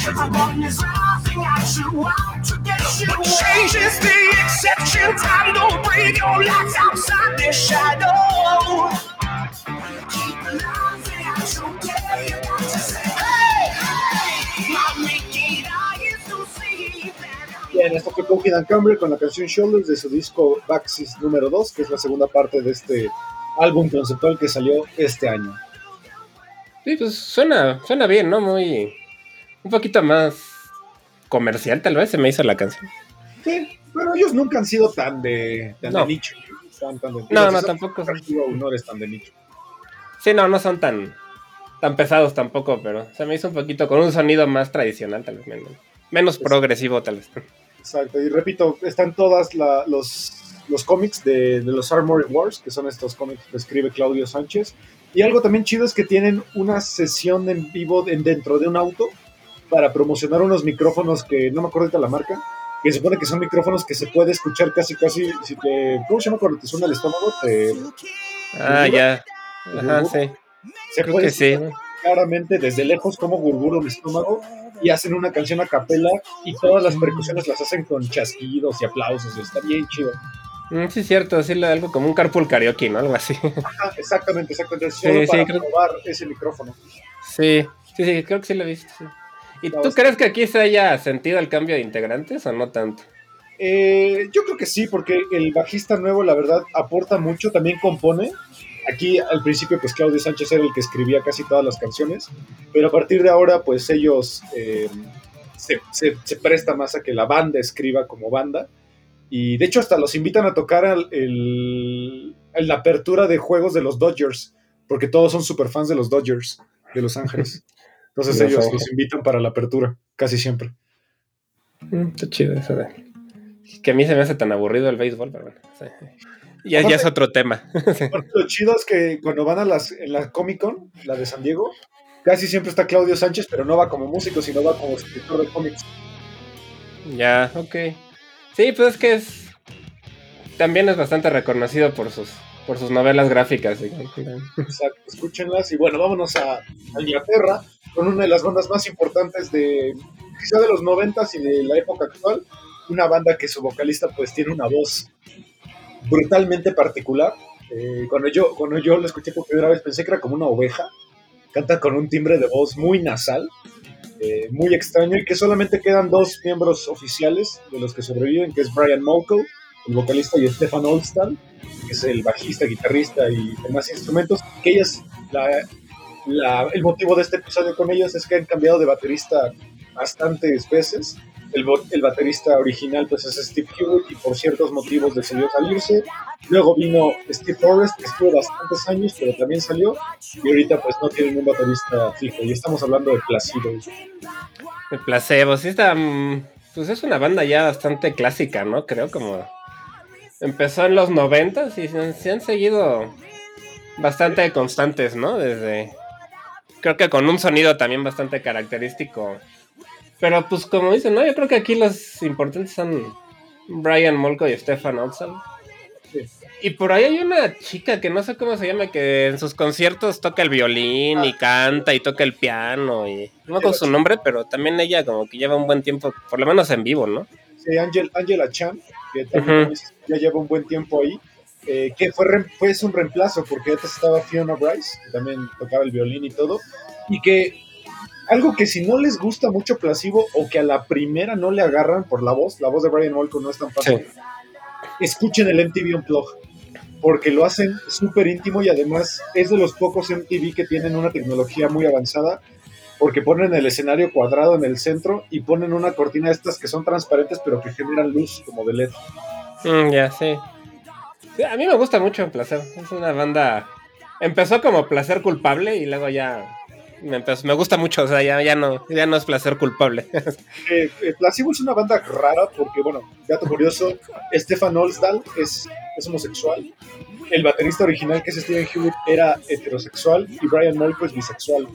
Everyone is laughing at you, the don't your outside the shadow. Bien, esto fue Coheed and Cambria con la canción Shoulders de su disco Baxis número 2, que es la segunda parte de este álbum conceptual que salió este año. Sí, pues suena, suena bien, ¿no? Muy. Un poquito más comercial, tal vez se me hizo la canción. Sí, pero ellos nunca han sido tan de, tan de nicho. Tan, tan de- No, no, tampoco son- no eres tan de nicho. Sí, no, no son tan, tan pesados tampoco, pero se me hizo un poquito con un sonido más tradicional, tal vez. Menos, menos progresivo, tal vez. Exacto, y repito, están todas la- los, los cómics de, de los Armored Wars, que son estos cómics que escribe Claudio Sánchez. Y algo también chido es que tienen una sesión en vivo en- dentro de un auto para promocionar unos micrófonos que no me acuerdo ahorita la marca, que se supone que son micrófonos que se puede escuchar casi, casi, si te, ¿cómo se llama cuando te suena el estómago? Te- Ah, ya. Ajá, sí. se Creo puede que sí. claramente desde lejos como gurguro el estómago y hacen una canción a capela y todas las percusiones las hacen con chasquidos y aplausos, está bien chido. Mm, Sí, es cierto, sí, lo- algo como un carpool karaoke, ¿no? Algo así. Exactamente, exactamente. Sí, Solo sí, para creo- probar ese micrófono. Sí, sí, sí, creo que sí lo he visto. sí. ¿Y La tú crees que aquí se haya sentido el cambio de integrantes o no tanto? Eh, yo creo que sí, porque el bajista nuevo, la verdad, aporta mucho, también compone. Aquí al principio, pues Claudio Sánchez era el que escribía casi todas las canciones, pero a partir de ahora, pues ellos eh, se, se- se presta más a que la banda escriba como banda. Y de hecho, hasta los invitan a tocar al, el- la apertura de juegos de los Dodgers, porque todos son super fans de los Dodgers de Los Ángeles. Entonces Los ellos Ángeles. los invitan para la apertura, casi siempre. Mm, Está chido eso de... Que a mí se me hace tan aburrido el béisbol, pero bueno. sí. Ya, ya es otro tema. Lo chido es que cuando van a las, en la Comic Con, la de San Diego, casi siempre está Claudio Sánchez, pero no va como músico, sino va como escritor de cómics. ya, ok. Sí, pues es que es... También es bastante reconocido por sus, por sus novelas gráficas. Exacto, escúchenlas. Y bueno, vámonos a, a Inglaterra, con una de las bandas más importantes de quizá de los noventas y de la época actual. Una banda que su vocalista pues tiene una voz brutalmente particular. Eh, cuando, yo, cuando yo lo escuché por primera vez pensé que era como una oveja. Canta con un timbre de voz muy nasal, eh, muy extraño, y que solamente quedan dos miembros oficiales de los que sobreviven, que es Brian Molko, el vocalista, y Stefan Oldstad, que es el bajista, guitarrista y demás instrumentos. Que ellas, la- la- el motivo de este episodio con ellos es que han cambiado de baterista bastantes veces. El, el baterista original pues es Steve Hewitt y por ciertos motivos decidió salirse. Luego vino Steve Forrest, que estuvo bastantes años, pero también salió. Y ahorita pues no tienen un baterista fijo. Y estamos hablando de Placido. El placebo, sí está. mm, Pues es una banda ya bastante clásica, ¿no? Creo como. Empezó en los noventas y se, se han seguido bastante constantes, ¿no? Desde. Creo que con un sonido también bastante característico. Pero pues como dicen, ¿no? Yo creo que aquí los importantes son Brian Molko y Stefan. Sí. Y por ahí hay una chica que no sé cómo se llama, que en sus conciertos toca el violín y canta y toca el piano y no me acuerdo su nombre, pero también ella como que lleva un buen tiempo, por lo menos en vivo, ¿no? Sí, Angel, Angela Chan, que también ya lleva un buen tiempo ahí. eh, que fue, fue un reemplazo, porque antes estaba Fiona Bryce, que también tocaba el violín y todo. Y que algo que si no les gusta mucho Placebo o que a la primera no le agarran por la voz, la voz de Brian Molko no es tan fácil, escuchen el MTV Unplugged, porque lo hacen súper íntimo y además es de los pocos MTV que tienen una tecnología muy avanzada, porque ponen el escenario cuadrado en el centro y ponen una cortina de estas que son transparentes pero que generan luz como de LED. Mm, ya, sí. Sí, A mí me gusta mucho Placer. Es una banda. Empezó como placer culpable y luego ya. Me, gusta mucho, o sea, ya, ya, no, ya no es placer culpable. Eh, eh, Placebo es una banda rara porque, bueno, dato curioso, Stefan Olsdal es, es homosexual. El baterista original, que es Steven Hewitt, era heterosexual y Brian Molko es bisexual.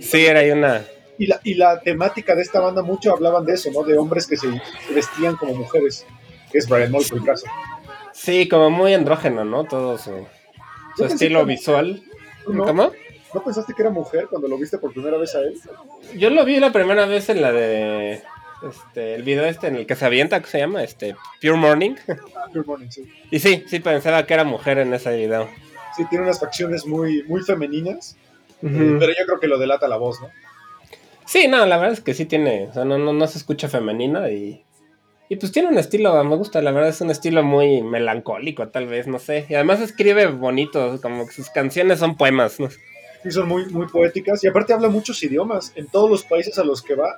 sí, era una. Y la, y la temática de esta banda, mucho hablaban de eso, ¿no? De hombres que se, vestían como mujeres, que es Brian Molko el caso. Sí, como muy andrógeno, ¿no? Todo su. su estilo visual. ¿Cómo? ¿No pensaste que era mujer cuando lo viste por primera vez a él? Yo lo vi la primera vez en la de. Este, el video este en el que se avienta, ¿qué se llama? Este, Pure Morning. Ah, Pure Morning, sí. Y sí, sí pensaba que era mujer en ese video. Sí, tiene unas facciones muy, muy femeninas, eh, pero yo creo que lo delata la voz, ¿no? Sí, no, la verdad es que sí tiene. O sea, no, no, no se escucha femenina y. Y pues tiene un estilo, me gusta, la verdad es un estilo muy melancólico, tal vez, no sé. Y además escribe bonito, como que sus canciones son poemas, ¿no? Sí, son muy, muy poéticas y aparte habla muchos idiomas. En todos los países a los que va,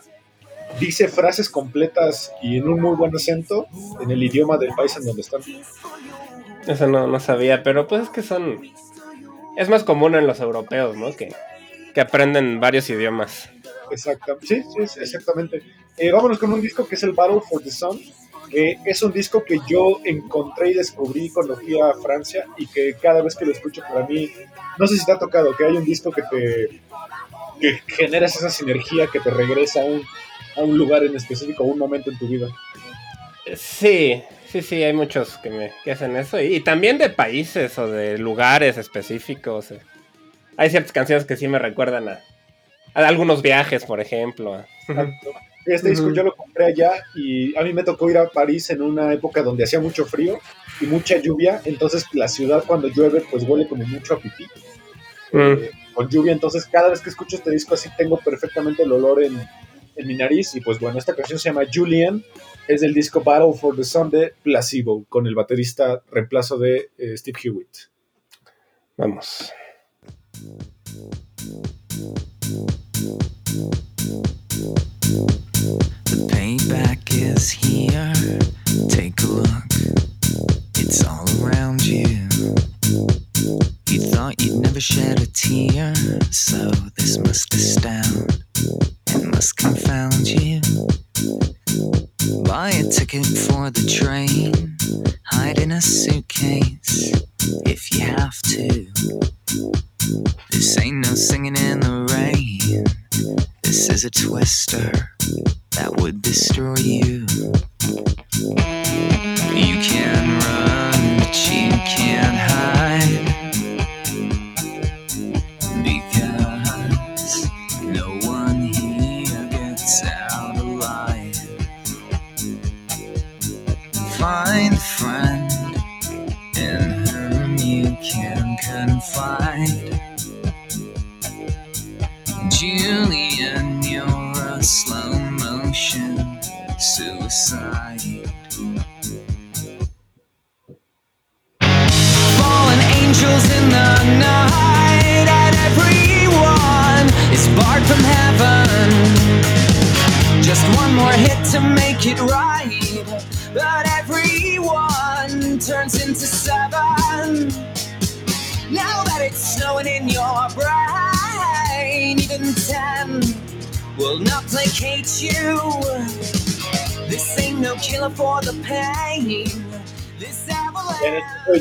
dice frases completas y en un muy buen acento en el idioma del país en donde están. Eso no, no sabía, pero pues es que son. Es más común en los europeos, ¿no? Que, que aprenden varios idiomas. Exactamente. Sí, sí, exactamente. Eh, vámonos con un disco que es el Battle for the Sun, que es un disco que yo encontré y descubrí cuando fui a Francia y que cada vez que lo escucho para mí, no sé si te ha tocado, que hay un disco que te que generas esa sinergia que te regresa a un, a un lugar en específico, a un momento en tu vida. Sí, sí, sí, hay muchos que, me, que hacen eso. Y, y también de países o de lugares específicos. eh. Hay ciertas canciones que sí me recuerdan a, a algunos viajes, por ejemplo. Este disco yo lo compré allá y a mí me tocó ir a París en una época donde hacía mucho frío y mucha lluvia, entonces la ciudad cuando llueve pues huele como mucho a pipí, Mm. eh, con lluvia, entonces cada vez que escucho este disco así tengo perfectamente el olor en, en mi nariz y pues bueno, esta canción se llama Julian, es del disco Battle for the Sun de Placebo, con el baterista reemplazo de eh, Steve Hewitt. Vamos. Here. Take a look. It's all around you. You thought you'd never shed a tear, so this must astound and must confound you. Buy a ticket for the train, hide in a suitcase if you have to. This ain't no singing in the rain. This is a twister that would destroy you. You can run, but you can't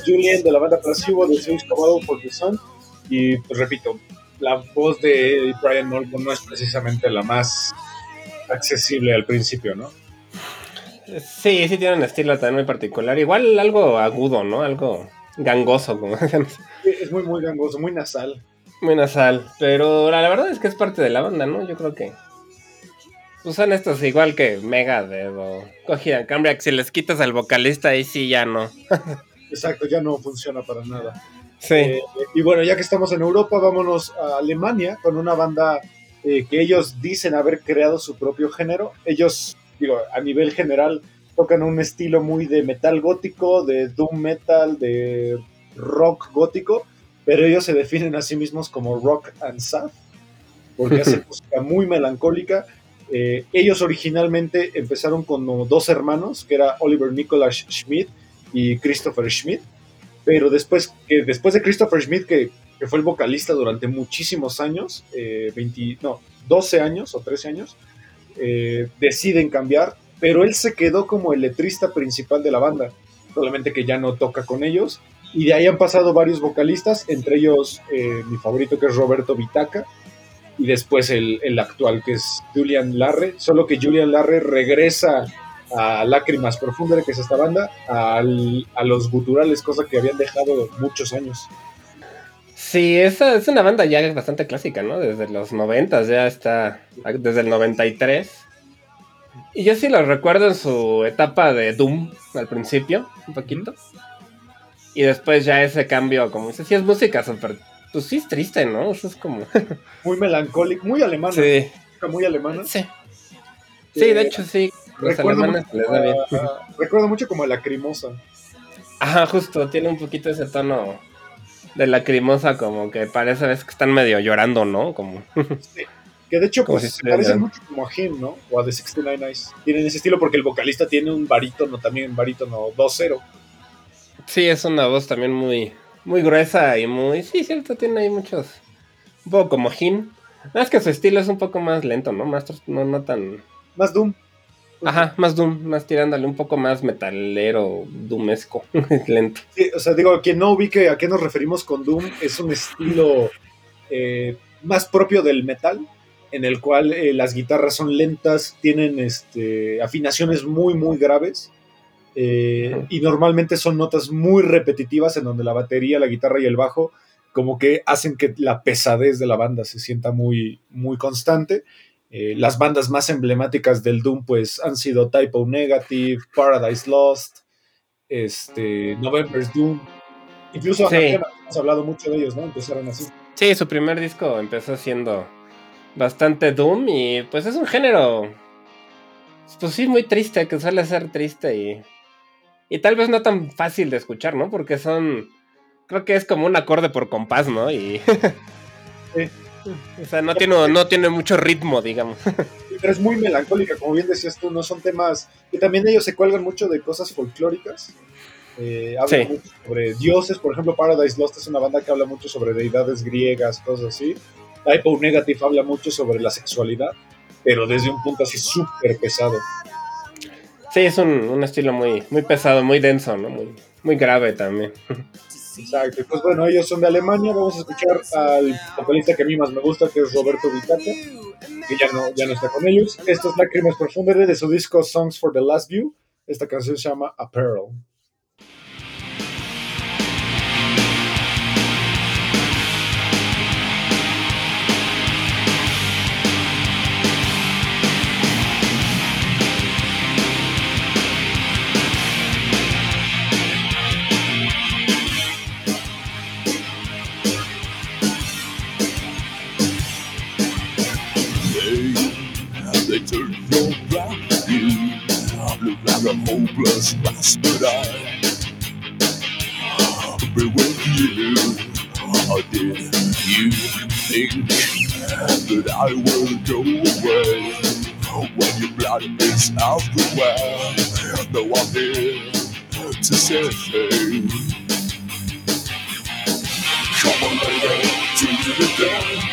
disco de Julian de la banda Placebo de disco Battle for the Sun y pues repito, la voz de Brian Molko no es precisamente la más accesible al principio, ¿no? Sí, sí tiene un estilo también muy particular. Igual algo agudo, ¿no? Algo gangoso, como dicen. Es muy, muy gangoso, muy nasal. Muy nasal. Pero la, la verdad es que es parte de la banda, ¿no? Yo creo que. Usan estos igual que Megadeth o Cogidan Cambria, que si les quitas al vocalista ahí sí ya no. Exacto, ya no funciona para nada. Sí. Eh, y bueno, ya que estamos en Europa, vámonos a Alemania con una banda eh, que ellos dicen haber creado su propio género. Ellos, digo, a nivel general, tocan un estilo muy de metal gótico, de doom metal, de rock gótico, pero ellos se definen a sí mismos como rock and sad, porque hacen música muy melancólica. Eh, ellos originalmente empezaron como dos hermanos, que era Oliver Nicholas Schmidt y Christopher Schmidt pero después, que después de Christopher Schmidt, que, que fue el vocalista durante muchísimos años, eh, 20, no, 12 años o 13 años, eh, deciden cambiar, pero él se quedó como el letrista principal de la banda, solamente que ya no toca con ellos, y de ahí han pasado varios vocalistas, entre ellos eh, mi favorito que es Roberto Vitaca, y después el, el actual que es Julian Larre, solo que Julian Larre regresa a Lágrimas Profundas, que es esta banda, al- a los guturales, cosa que habían dejado muchos años. Sí, esa es una banda ya bastante clásica, ¿no? Desde los 90 ya está, desde el 93. Y yo sí lo recuerdo en su etapa de Doom al principio, un poquito. Y después ya ese cambio, como dices, sí es música súper... Pues sí es triste, ¿no? Eso es como... Muy melancólico, muy alemana. sí. Muy alemana. Sí. Sí, de hecho sí. Los Recuerdo alemanes mucho, les da bien. a- recuerdo mucho como a Lacrimosa. Ajá, justo, tiene un poquito ese tono de lacrimosa, como que parece a veces que están medio llorando, ¿no? Como... Que de hecho, Como pues, si se parecen mucho como a Him, ¿no? O a The 69 Eyes. Tienen ese estilo porque el vocalista tiene un barítono también, barítono 2-0. Sí, es una voz también muy, muy gruesa y muy... Sí, cierto, tiene ahí muchos... Un poco como. Nada más que su estilo es un poco más lento, ¿no? Más, no, no tan... Más Doom. Ajá, más Doom, más tirándole un poco más metalero, doomesco, lento. Sí, o sea, digo, quien no ubique a qué nos referimos con Doom, es un estilo eh, más propio del metal, en el cual eh, las guitarras son lentas, tienen este, afinaciones muy, muy graves, eh, y normalmente son notas muy repetitivas en donde la batería, la guitarra y el bajo como que hacen que la pesadez de la banda se sienta muy, muy constante. Eh, las bandas más emblemáticas del Doom pues han sido Typo Negative, Paradise Lost, este, November's Doom. Incluso Sí. Anathema, hemos hablado mucho de ellos, ¿no? Empezaron así. Sí, su primer disco empezó siendo bastante Doom y pues es un género, pues sí, muy triste, que suele ser triste y, y tal vez no tan fácil de escuchar, ¿no? Porque son, creo que es como un acorde por compás, ¿no? Y... Sí. O sea, no tiene, no tiene mucho ritmo, digamos. Pero es muy melancólica, como bien decías tú, no son temas que también ellos se cuelgan mucho de cosas folclóricas. Eh, hablan Sí. mucho sobre dioses, por ejemplo, Paradise Lost es una banda que habla mucho sobre deidades griegas, cosas así. Typo Negative habla mucho sobre la sexualidad, pero desde un punto así súper pesado. Sí, es un, un estilo muy, muy pesado, muy denso, ¿no? Muy, muy grave también. Exacto. Pues bueno, ellos son de Alemania. Vamos a escuchar al vocalista que a mí más me gusta, que es Roberto Vitata, que ya no, ya no está con ellos. Esto es Lágrimas Profundas de su disco Songs for the Last View. Esta canción se llama Apparel. They turn your black view Look like a hopeless bastard I Be with you How did you think That I will go away When your blood is everywhere No I'm here to say Come on, baby, to the day.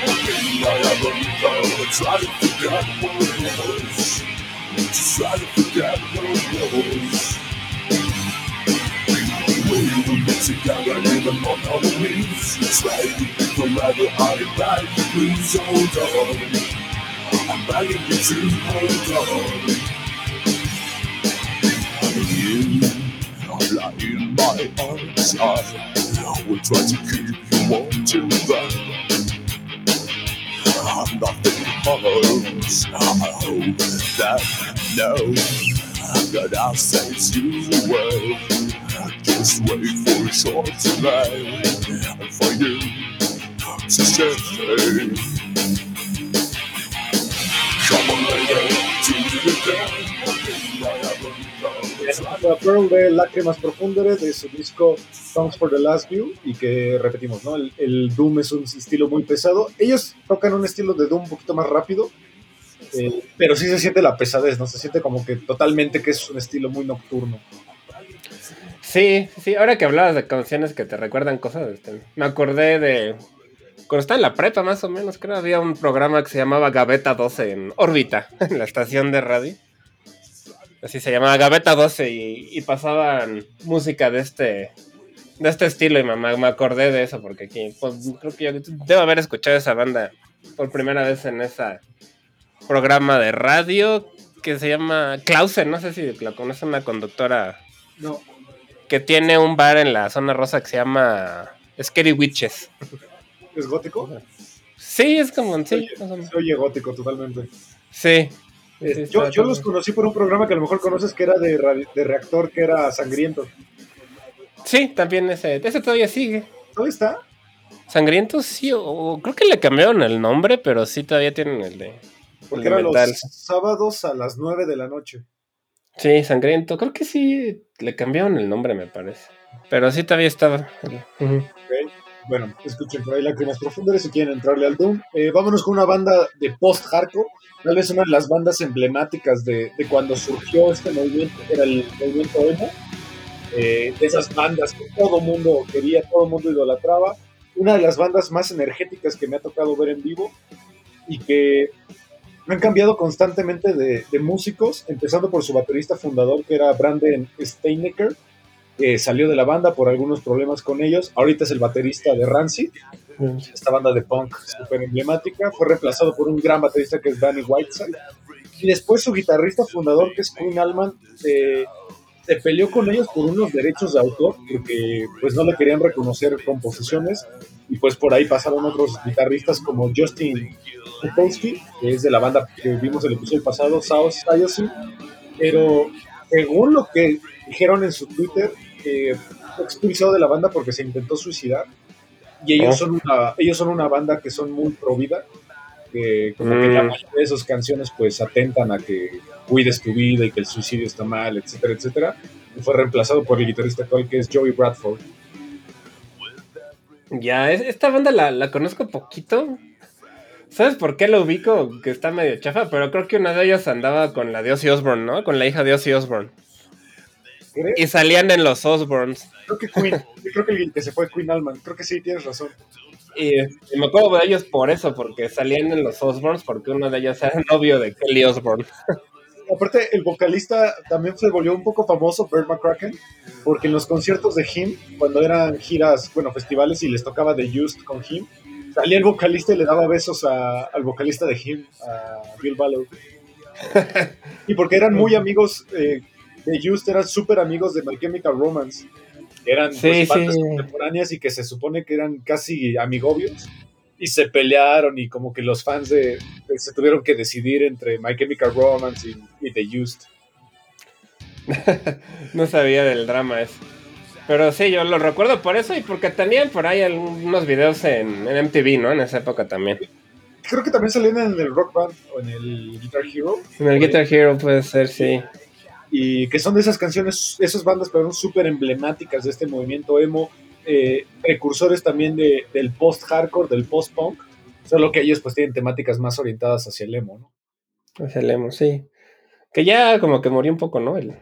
I try to forget what it was. Just try to forget what it was. We will be together even on our knees. Try to be forever. I beg you, please hold on. I'm begging you to hold on. You are in my arms. I will try to keep you warm till then. I'm nothing else. I hope that know that I'll save you away. Just wait for a short delay for you to stay. Come on, lady, to the day. La Pearl de Lágrimas Profundas de su disco Songs for the Last View y que repetimos, ¿no? El, el Doom es un estilo muy pesado. Ellos tocan un estilo de Doom un poquito más rápido, eh, pero sí se siente la pesadez, ¿no? Se siente como que totalmente que es un estilo muy nocturno. Sí, sí, ahora que hablabas de canciones que te recuerdan cosas, este, me acordé de... Cuando estaba en la prepa más o menos, creo, había un programa que se llamaba Gaveta 12 en órbita, en la estación de radio. Así se llamaba Gaveta 12 y, y pasaban música de este de este estilo y me, me acordé de eso porque aquí, pues, creo que yo debo haber escuchado esa banda por primera vez en ese programa de radio que se llama Clausen, no sé si la conoce una conductora No. que tiene un bar en la zona rosa que se llama Scary Witches. ¿Es gótico? Sí, es como, sí, Oye, menos. Se oye gótico totalmente. Sí. Eh, yo los conocí por un programa que a lo mejor conoces que era de, de reactor, que era Sangriento. Sí, también ese, ese todavía sigue. ¿Dónde está? Sangrientos sí, o, o creo que le cambiaron el nombre, pero sí todavía tienen el de, Porque era los sábados a las 9 de la noche. Sí, Sangriento. Creo que sí le cambiaron el nombre, me parece. Pero sí todavía estaba. ¿ok? Bueno, escuchen por ahí lágrimas profundas si quieren entrarle al Doom. Eh, vámonos con una banda de post-hardcore. Tal vez una de las bandas emblemáticas de, de cuando surgió este movimiento, era el movimiento emo. Eh, de esas bandas que todo mundo quería, todo mundo idolatraba. Una de las bandas más energéticas que me ha tocado ver en vivo y que han cambiado constantemente de, de músicos, empezando por su baterista fundador, que era Brandon Steinecker, que salió de la banda por algunos problemas con ellos. Ahorita es el baterista de Rancid, esta banda de punk súper emblemática. Fue reemplazado por un gran baterista que es Danny Whiteside. Y después su guitarrista fundador, que es Quinn Allman, se, se peleó con ellos por unos derechos de autor, porque pues no le querían reconocer composiciones. Y pues por ahí pasaron otros guitarristas como Justin Kupowski, que es de la banda que vimos el episodio pasado, South Sayosi. Pero según lo que dijeron en su Twitter, eh, fue expulsado de la banda porque se intentó suicidar. Y ellos, Oh. son una, ellos son una banda que son muy pro vida, que como que Mm. la mayoría de sus canciones pues atentan a que cuides tu vida y que el suicidio está mal, etcétera, etcétera. Y fue reemplazado por el guitarrista actual que es Joey Bradford. Ya, es- esta banda la, la conozco poquito. ¿Sabes por qué la ubico? Que está medio chafa, pero creo que una de ellas andaba con la de Ozzy Osbourne, ¿no? Con la hija de Ozzy Osbourne. ¿Crees? Y salían en los Osbournes. Creo que Queen, yo creo que el que se fue Queen Allman, creo que sí, tienes razón. Y, y me acuerdo de ellos por eso, porque salían en los Osbournes, porque uno de ellos era novio de Kelly Osbourne. Aparte, el vocalista también se volvió un poco famoso, Bert McCracken, porque en los conciertos de Him, cuando eran giras, bueno, festivales y les tocaba The Used con Him, salía el vocalista y le daba besos a- al vocalista de Him, a Bill Ballard. y porque eran muy amigos, eh, The Used eran súper amigos de My Chemical Romance. Eran Sí, pues, sí. contemporáneas y que se supone que eran casi amigobios. Y se pelearon y como que los fans de, de- se tuvieron que decidir entre My Chemical Romance y, y The Used. No sabía del drama ese. Pero sí, yo lo recuerdo por eso y porque tenían por ahí algunos videos en, en MTV, ¿no? En esa época también. Creo que también salían en el Rock Band o en el Guitar Hero. En el Guitar Hero puede ser, sí. Y que son de esas canciones, esas bandas, perdón, súper emblemáticas de este movimiento emo. eh, precursores también de, del post-hardcore, del post-punk. Solo que ellos pues tienen temáticas más orientadas hacia el emo, ¿no? Pues el emo, sí. Que ya como que murió un poco, ¿no? El,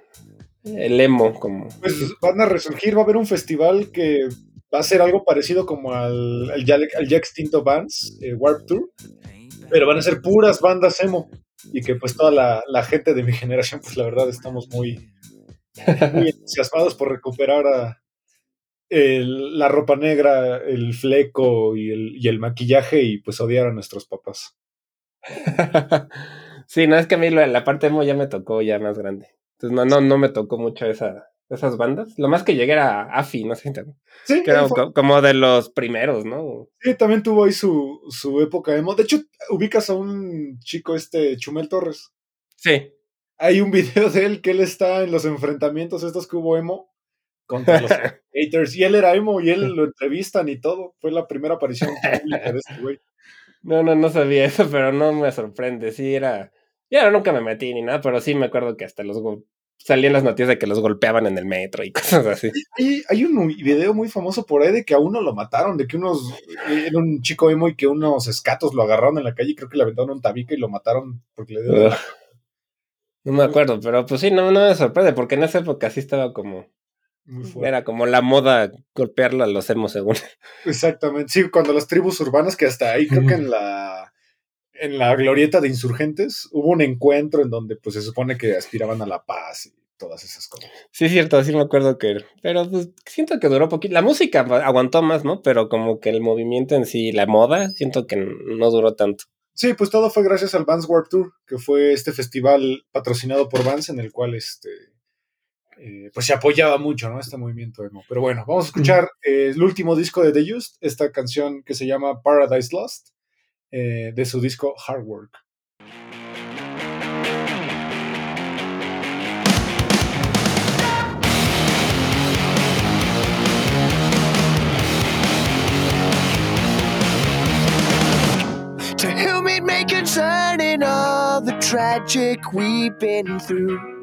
el emo, como. Pues van a resurgir, va a haber un festival que va a ser algo parecido como al, al ya, al ya extinto Bands, eh, Warp Tour, pero van a ser puras bandas emo. Y que pues toda la, la gente de mi generación, pues la verdad estamos muy, muy entusiasmados por recuperar la ropa negra, el fleco y el, y el maquillaje y pues odiar a nuestros papás. sí, no es que a mí la parte emo ya me tocó ya más grande. Entonces no, no, no me tocó mucho esa, esas bandas. Lo más que llegué era AFI, no sé, Sí, que era co- como de los primeros, ¿no? sí, también tuvo ahí su, su época emo. De hecho, ubicas a un chico este, Chumel Torres. Sí. Hay un video de él que él está en los enfrentamientos estos que hubo emo contra los haters. Y él era emo y él lo entrevistan y todo. Fue la primera aparición pública de este güey. No, no, no sabía eso, pero no me sorprende. Sí, era. Ya nunca me metí ni nada, pero sí me acuerdo que hasta los salían las noticias de que los golpeaban en el metro y cosas así. Hay, hay un video muy famoso por ahí de que a uno lo mataron, de que unos. Era un chico emo y que unos escatos lo agarraron en la calle y creo que le aventaron un tabique y lo mataron porque le dio. No me acuerdo, pero pues sí, no, no me sorprende, porque en esa época sí estaba como. Muy fuerte. Era como la moda golpearlo a los emos según. Exactamente. Sí, cuando las tribus urbanas, que hasta ahí creo que en la. En la glorieta de insurgentes hubo un encuentro en donde pues se supone que aspiraban a la paz y todas esas cosas. Sí, es cierto, sí me acuerdo que. Pero pues siento que duró poquito. La música aguantó más, ¿no? Pero como que el movimiento en sí, la moda, siento que no duró tanto. Sí, pues todo fue gracias al Vans Warp Tour, que fue este festival patrocinado por Vans en el cual este eh, pues se apoyaba mucho, ¿no? Este movimiento emo. Pero bueno, vamos a escuchar eh, el último disco de The Used, esta canción que se llama Paradise Lost, eh, de su disco Hard Work. To whom it may concern in all the tragic we've been through.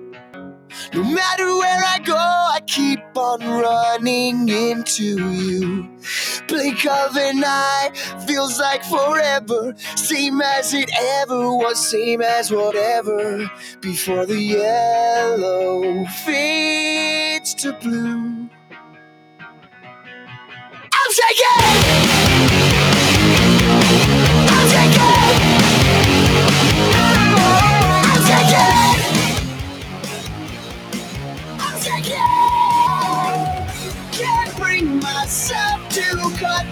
No matter where I go, I keep on running into you. Blink of an eye feels like forever. Same as it ever was, same as whatever. Before the yellow fades to blue. I'm taking!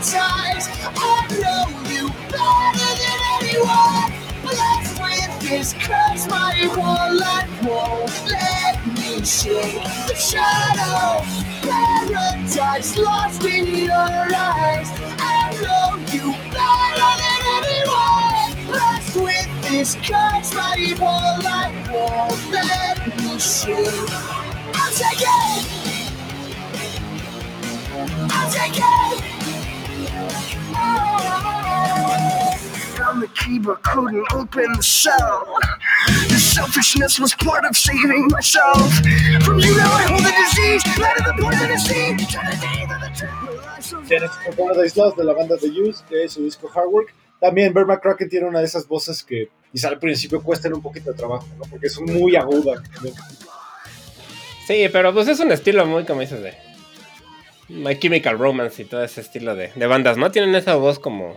Ties. I know you better than anyone. Blessed with this curse, my life won't let me shake the shadow. Paradise lost in your eyes. I know you better than anyone. Blessed with this curse, my life won't let me shake. I'll take it. I'll take it. Found the key but couldn't open the cell. The selfishness was part of saving myself. From you now I hold the disease, light of the poisonous seed. Tienes Paradise Lost de la banda The Used, de su disco Hard Work. También Bear McCracken tiene una de esas voces que quizá al principio cuestan un poquito de trabajo, ¿no? Porque son muy agudas. Sí, pero pues es un estilo muy, como dices, de My Chemical Romance y todo ese estilo de, de bandas, ¿no? Tienen esa voz como...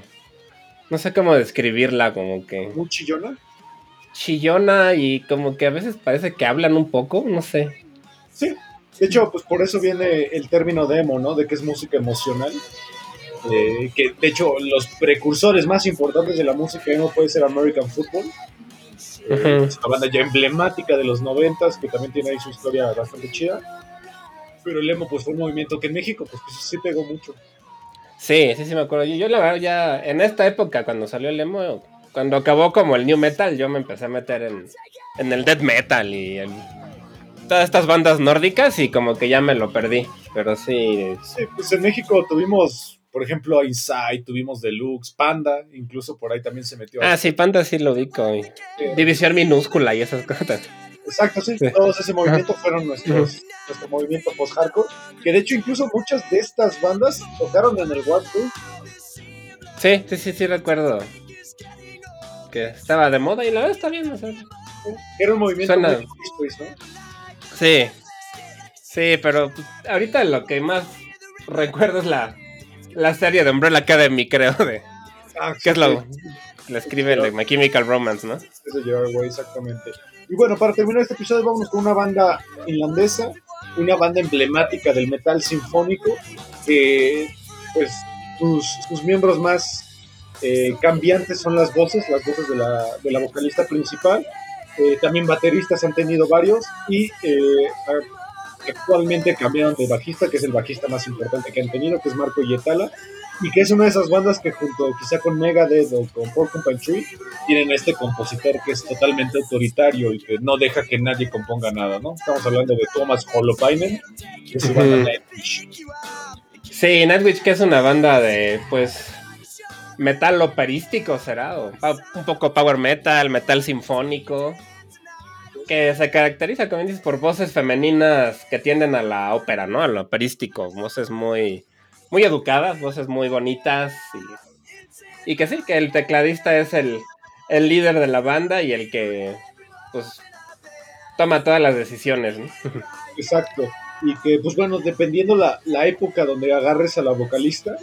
No sé cómo describirla, como que Muy chillona. chillona y como que a veces parece que hablan un poco, no sé. Sí. De hecho, pues por eso viene el término demo, ¿no? De que es música emocional. Eh, que de hecho los precursores más importantes de la música emo puede ser American Football. Eh. Es una banda ya emblemática de los noventas que también tiene ahí su historia bastante chida. Pero el emo pues fue un movimiento que en México pues, pues, sí pegó mucho. Sí, sí, sí me acuerdo. Yo, yo la verdad ya en esta época cuando salió el emo, cuando acabó como el new metal, yo me empecé a meter en, en el death metal y en todas estas bandas nórdicas y como que ya me lo perdí. Pero sí, Sí, pues en México tuvimos, por ejemplo, Inside, tuvimos Deluxe, Panda, incluso por ahí también se metió. Ah, sí, Panda sí lo y Eh, División minúscula y esas cosas. Exacto, sí, Sí. todos ese movimiento fueron nuestros, nuestro movimiento post-hardcore, que de hecho incluso muchas de estas bandas tocaron en el Warped Tour. Sí, sí, sí, sí recuerdo. Que estaba de moda y la verdad está bien. o sea, Era un movimiento Suena- muy ¿no? Sí. Sí, pero pues, ahorita lo que más recuerdo es la, la serie de Umbrella Academy, creo, de Ah, que es sí, lo le escribe el de My Chemical Romance, ¿no? es de Gerard Way, exactamente. Y bueno, para terminar este episodio vámonos con una banda finlandesa, una banda emblemática del metal sinfónico, que pues sus, sus miembros más eh, cambiantes son las voces, las voces de la, de la vocalista principal. Eh, también bateristas han tenido varios y eh, actualmente cambiaron de bajista, que es el bajista más importante que han tenido, que es Marco Yetala, y que es una de esas bandas que junto quizá con Megadeth o con Porcupine Tree tienen a este compositor que es totalmente autoritario y que no deja que nadie componga nada, ¿no? Estamos hablando de Thomas Holopainen, que es su banda. Nightwish. Sí, Nightwish que es una banda de, pues, metal operístico, ¿será? O un poco power metal, metal sinfónico. Que se caracteriza, como dices, por voces femeninas que tienden a la ópera, ¿no? A lo operístico. Voces muy, muy educadas, voces muy bonitas. Y, y que sí, que el tecladista es el, el líder de la banda y el que, pues, toma todas las decisiones, ¿no? Exacto. Y que, pues bueno, dependiendo la, la época donde agarres a la vocalista,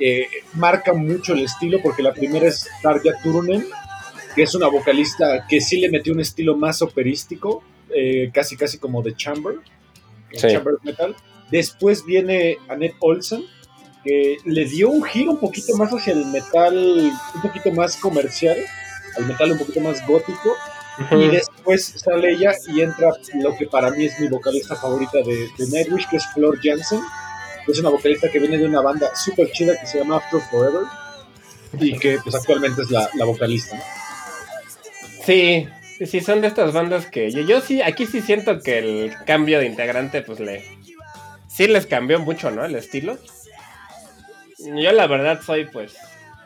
eh, marca mucho el estilo, porque la primera es Tarja Turunen, que es una vocalista que sí le metió un estilo más operístico, eh, casi casi como de Chamber, Sí. Chamber Metal. Después viene Annette Olsen, que le dio un giro un poquito más hacia el metal, un poquito más comercial, al metal un poquito más gótico. Y después sale ella y entra lo que para mí es mi vocalista favorita de, de Nightwish, que es Flor Jansen. Es una vocalista que viene de una banda súper chida que se llama After Forever y que pues actualmente es la, la vocalista. ¿no? Sí, sí, son de estas bandas que yo, yo sí, aquí sí siento que el cambio de integrante, pues le. Sí les cambió mucho, ¿no? El estilo. Yo la verdad soy, pues.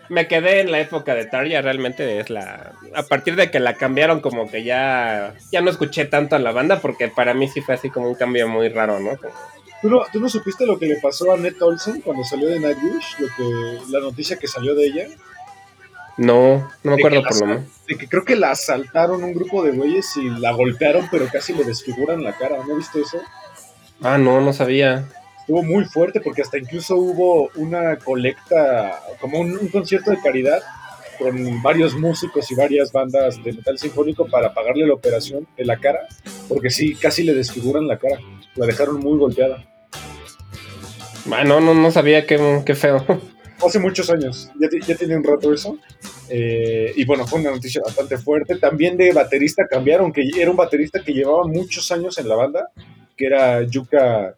Me quedé en la época de Tarja, realmente es la. A partir de que la cambiaron, como que ya. Ya no escuché tanto a la banda, porque para mí sí fue así como un cambio muy raro, ¿no? Como- ¿Tú no, ¿Tú no supiste lo que le pasó a Ned Olsen cuando salió de Nightwish? Lo que, la noticia que salió de ella. No, no me acuerdo por lo menos. De que creo que la asaltaron un grupo de güeyes y la golpearon, pero casi le desfiguran la cara. ¿No viste eso? Ah, no, no sabía. Estuvo muy fuerte porque hasta incluso hubo una colecta, como un, un concierto de caridad con varios músicos y varias bandas de metal sinfónico para pagarle la operación de la cara, porque sí, casi le desfiguran la cara. La dejaron muy golpeada. Ah, no, no, no sabía qué, qué feo. hace muchos años, ya, ya tiene un rato eso. Eh, y bueno, fue una noticia bastante fuerte. También de baterista cambiaron, que era un baterista que llevaba muchos años en la banda, que era Yuka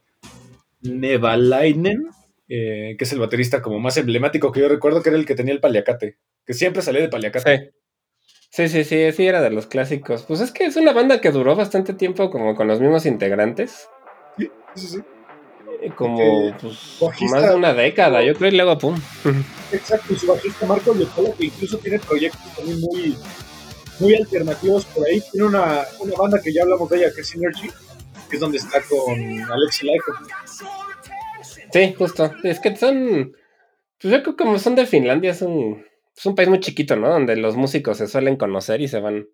Nevalainen, eh, que es el baterista como más emblemático que yo recuerdo, que era el que tenía el paliacate, que siempre salía de paliacate. Sí. Sí, sí, sí, sí, era de los clásicos. Pues es que es una banda que duró bastante tiempo como con los mismos integrantes. Sí, sí, sí. eh, Como pues, bajista- más de una década, yo creo, y luego pum. Exacto, y su bajista Marco Leopoldo, que incluso tiene proyectos también muy, muy alternativos por ahí. Tiene una, una banda que ya hablamos de ella, que es Synergy, que es donde está con Alexi Laiko. Sí, justo. Es que son. Pues yo creo que como son de Finlandia, es un, es un país muy chiquito, ¿no? Donde los músicos se suelen conocer y se van.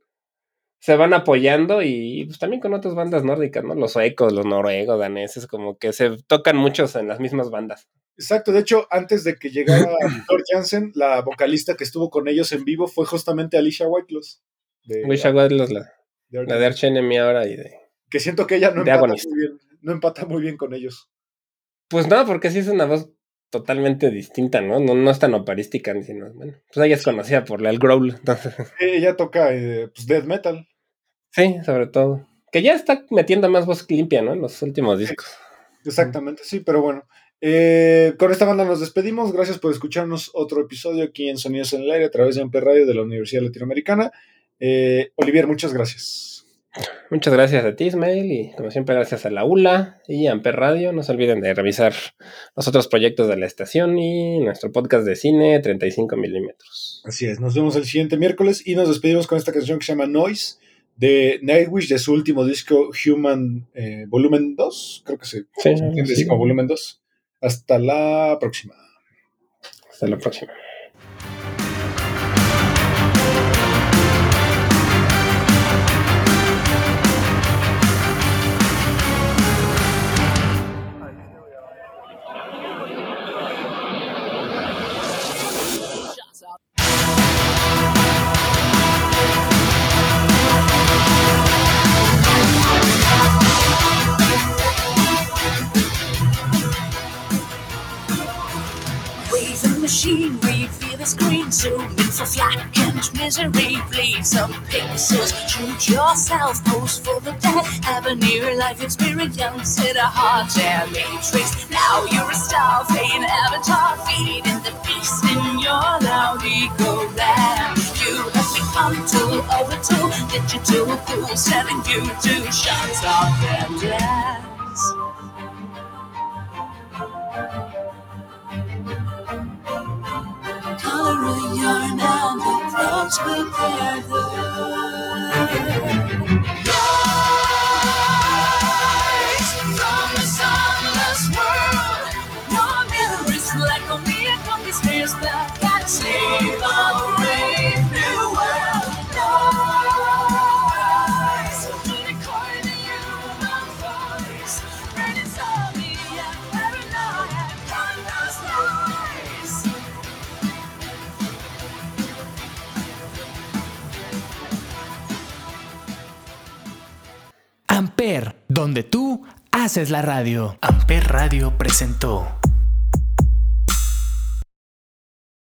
Se van apoyando y pues también con otras bandas nórdicas, ¿no? Los suecos, los noruegos, daneses, como que se tocan muchos en las mismas bandas. Exacto, de hecho, antes de que llegara Thor Jansen, la vocalista que estuvo con ellos en vivo fue justamente Alicia Whitelaws. De, Wish I Was los- la, de- la de Arch Enemy ahora y de. que siento que ella no empata, muy bien, no empata muy bien con ellos. Pues no, porque sí es una voz totalmente distinta, ¿no? No, no es tan operística, sino, bueno, pues ella es conocida por el growl, entonces, Ella toca eh, pues, death metal. sí, sobre todo. Que ya está metiendo más voz limpia, ¿no? En los últimos discos. Exactamente, sí, pero bueno. Eh, con esta banda nos despedimos. Gracias por escucharnos otro episodio aquí en Sonidos en el Aire a través de Amper Radio de la Universidad Latinoamericana. Eh, Olivier, muchas gracias. Muchas gracias a ti, Ismael, y como siempre, gracias a la ULA y a Amper Radio. No se olviden de revisar los otros proyectos de la estación y nuestro podcast de cine 35 milímetros. Así es, nos vemos el siguiente miércoles y nos despedimos con esta canción que se llama Noise de Nightwish de su último disco Human eh, Volumen 2. Creo que se Sí, se entiende sí. Volumen 2. Hasta la próxima. Hasta la próxima. The machine, the screen, zoom in for and misery, bleed some pixels, shoot yourself, pose for the dead, have a near life experience, hit a heart and matrix. Now you're a star, playing avatar, feeding the beast in your loud ego land. You have become of a tool, digital fools telling you to shut up and dance. coloring yarn and the crowds will gather. Donde tú haces la radio. Amper Radio presentó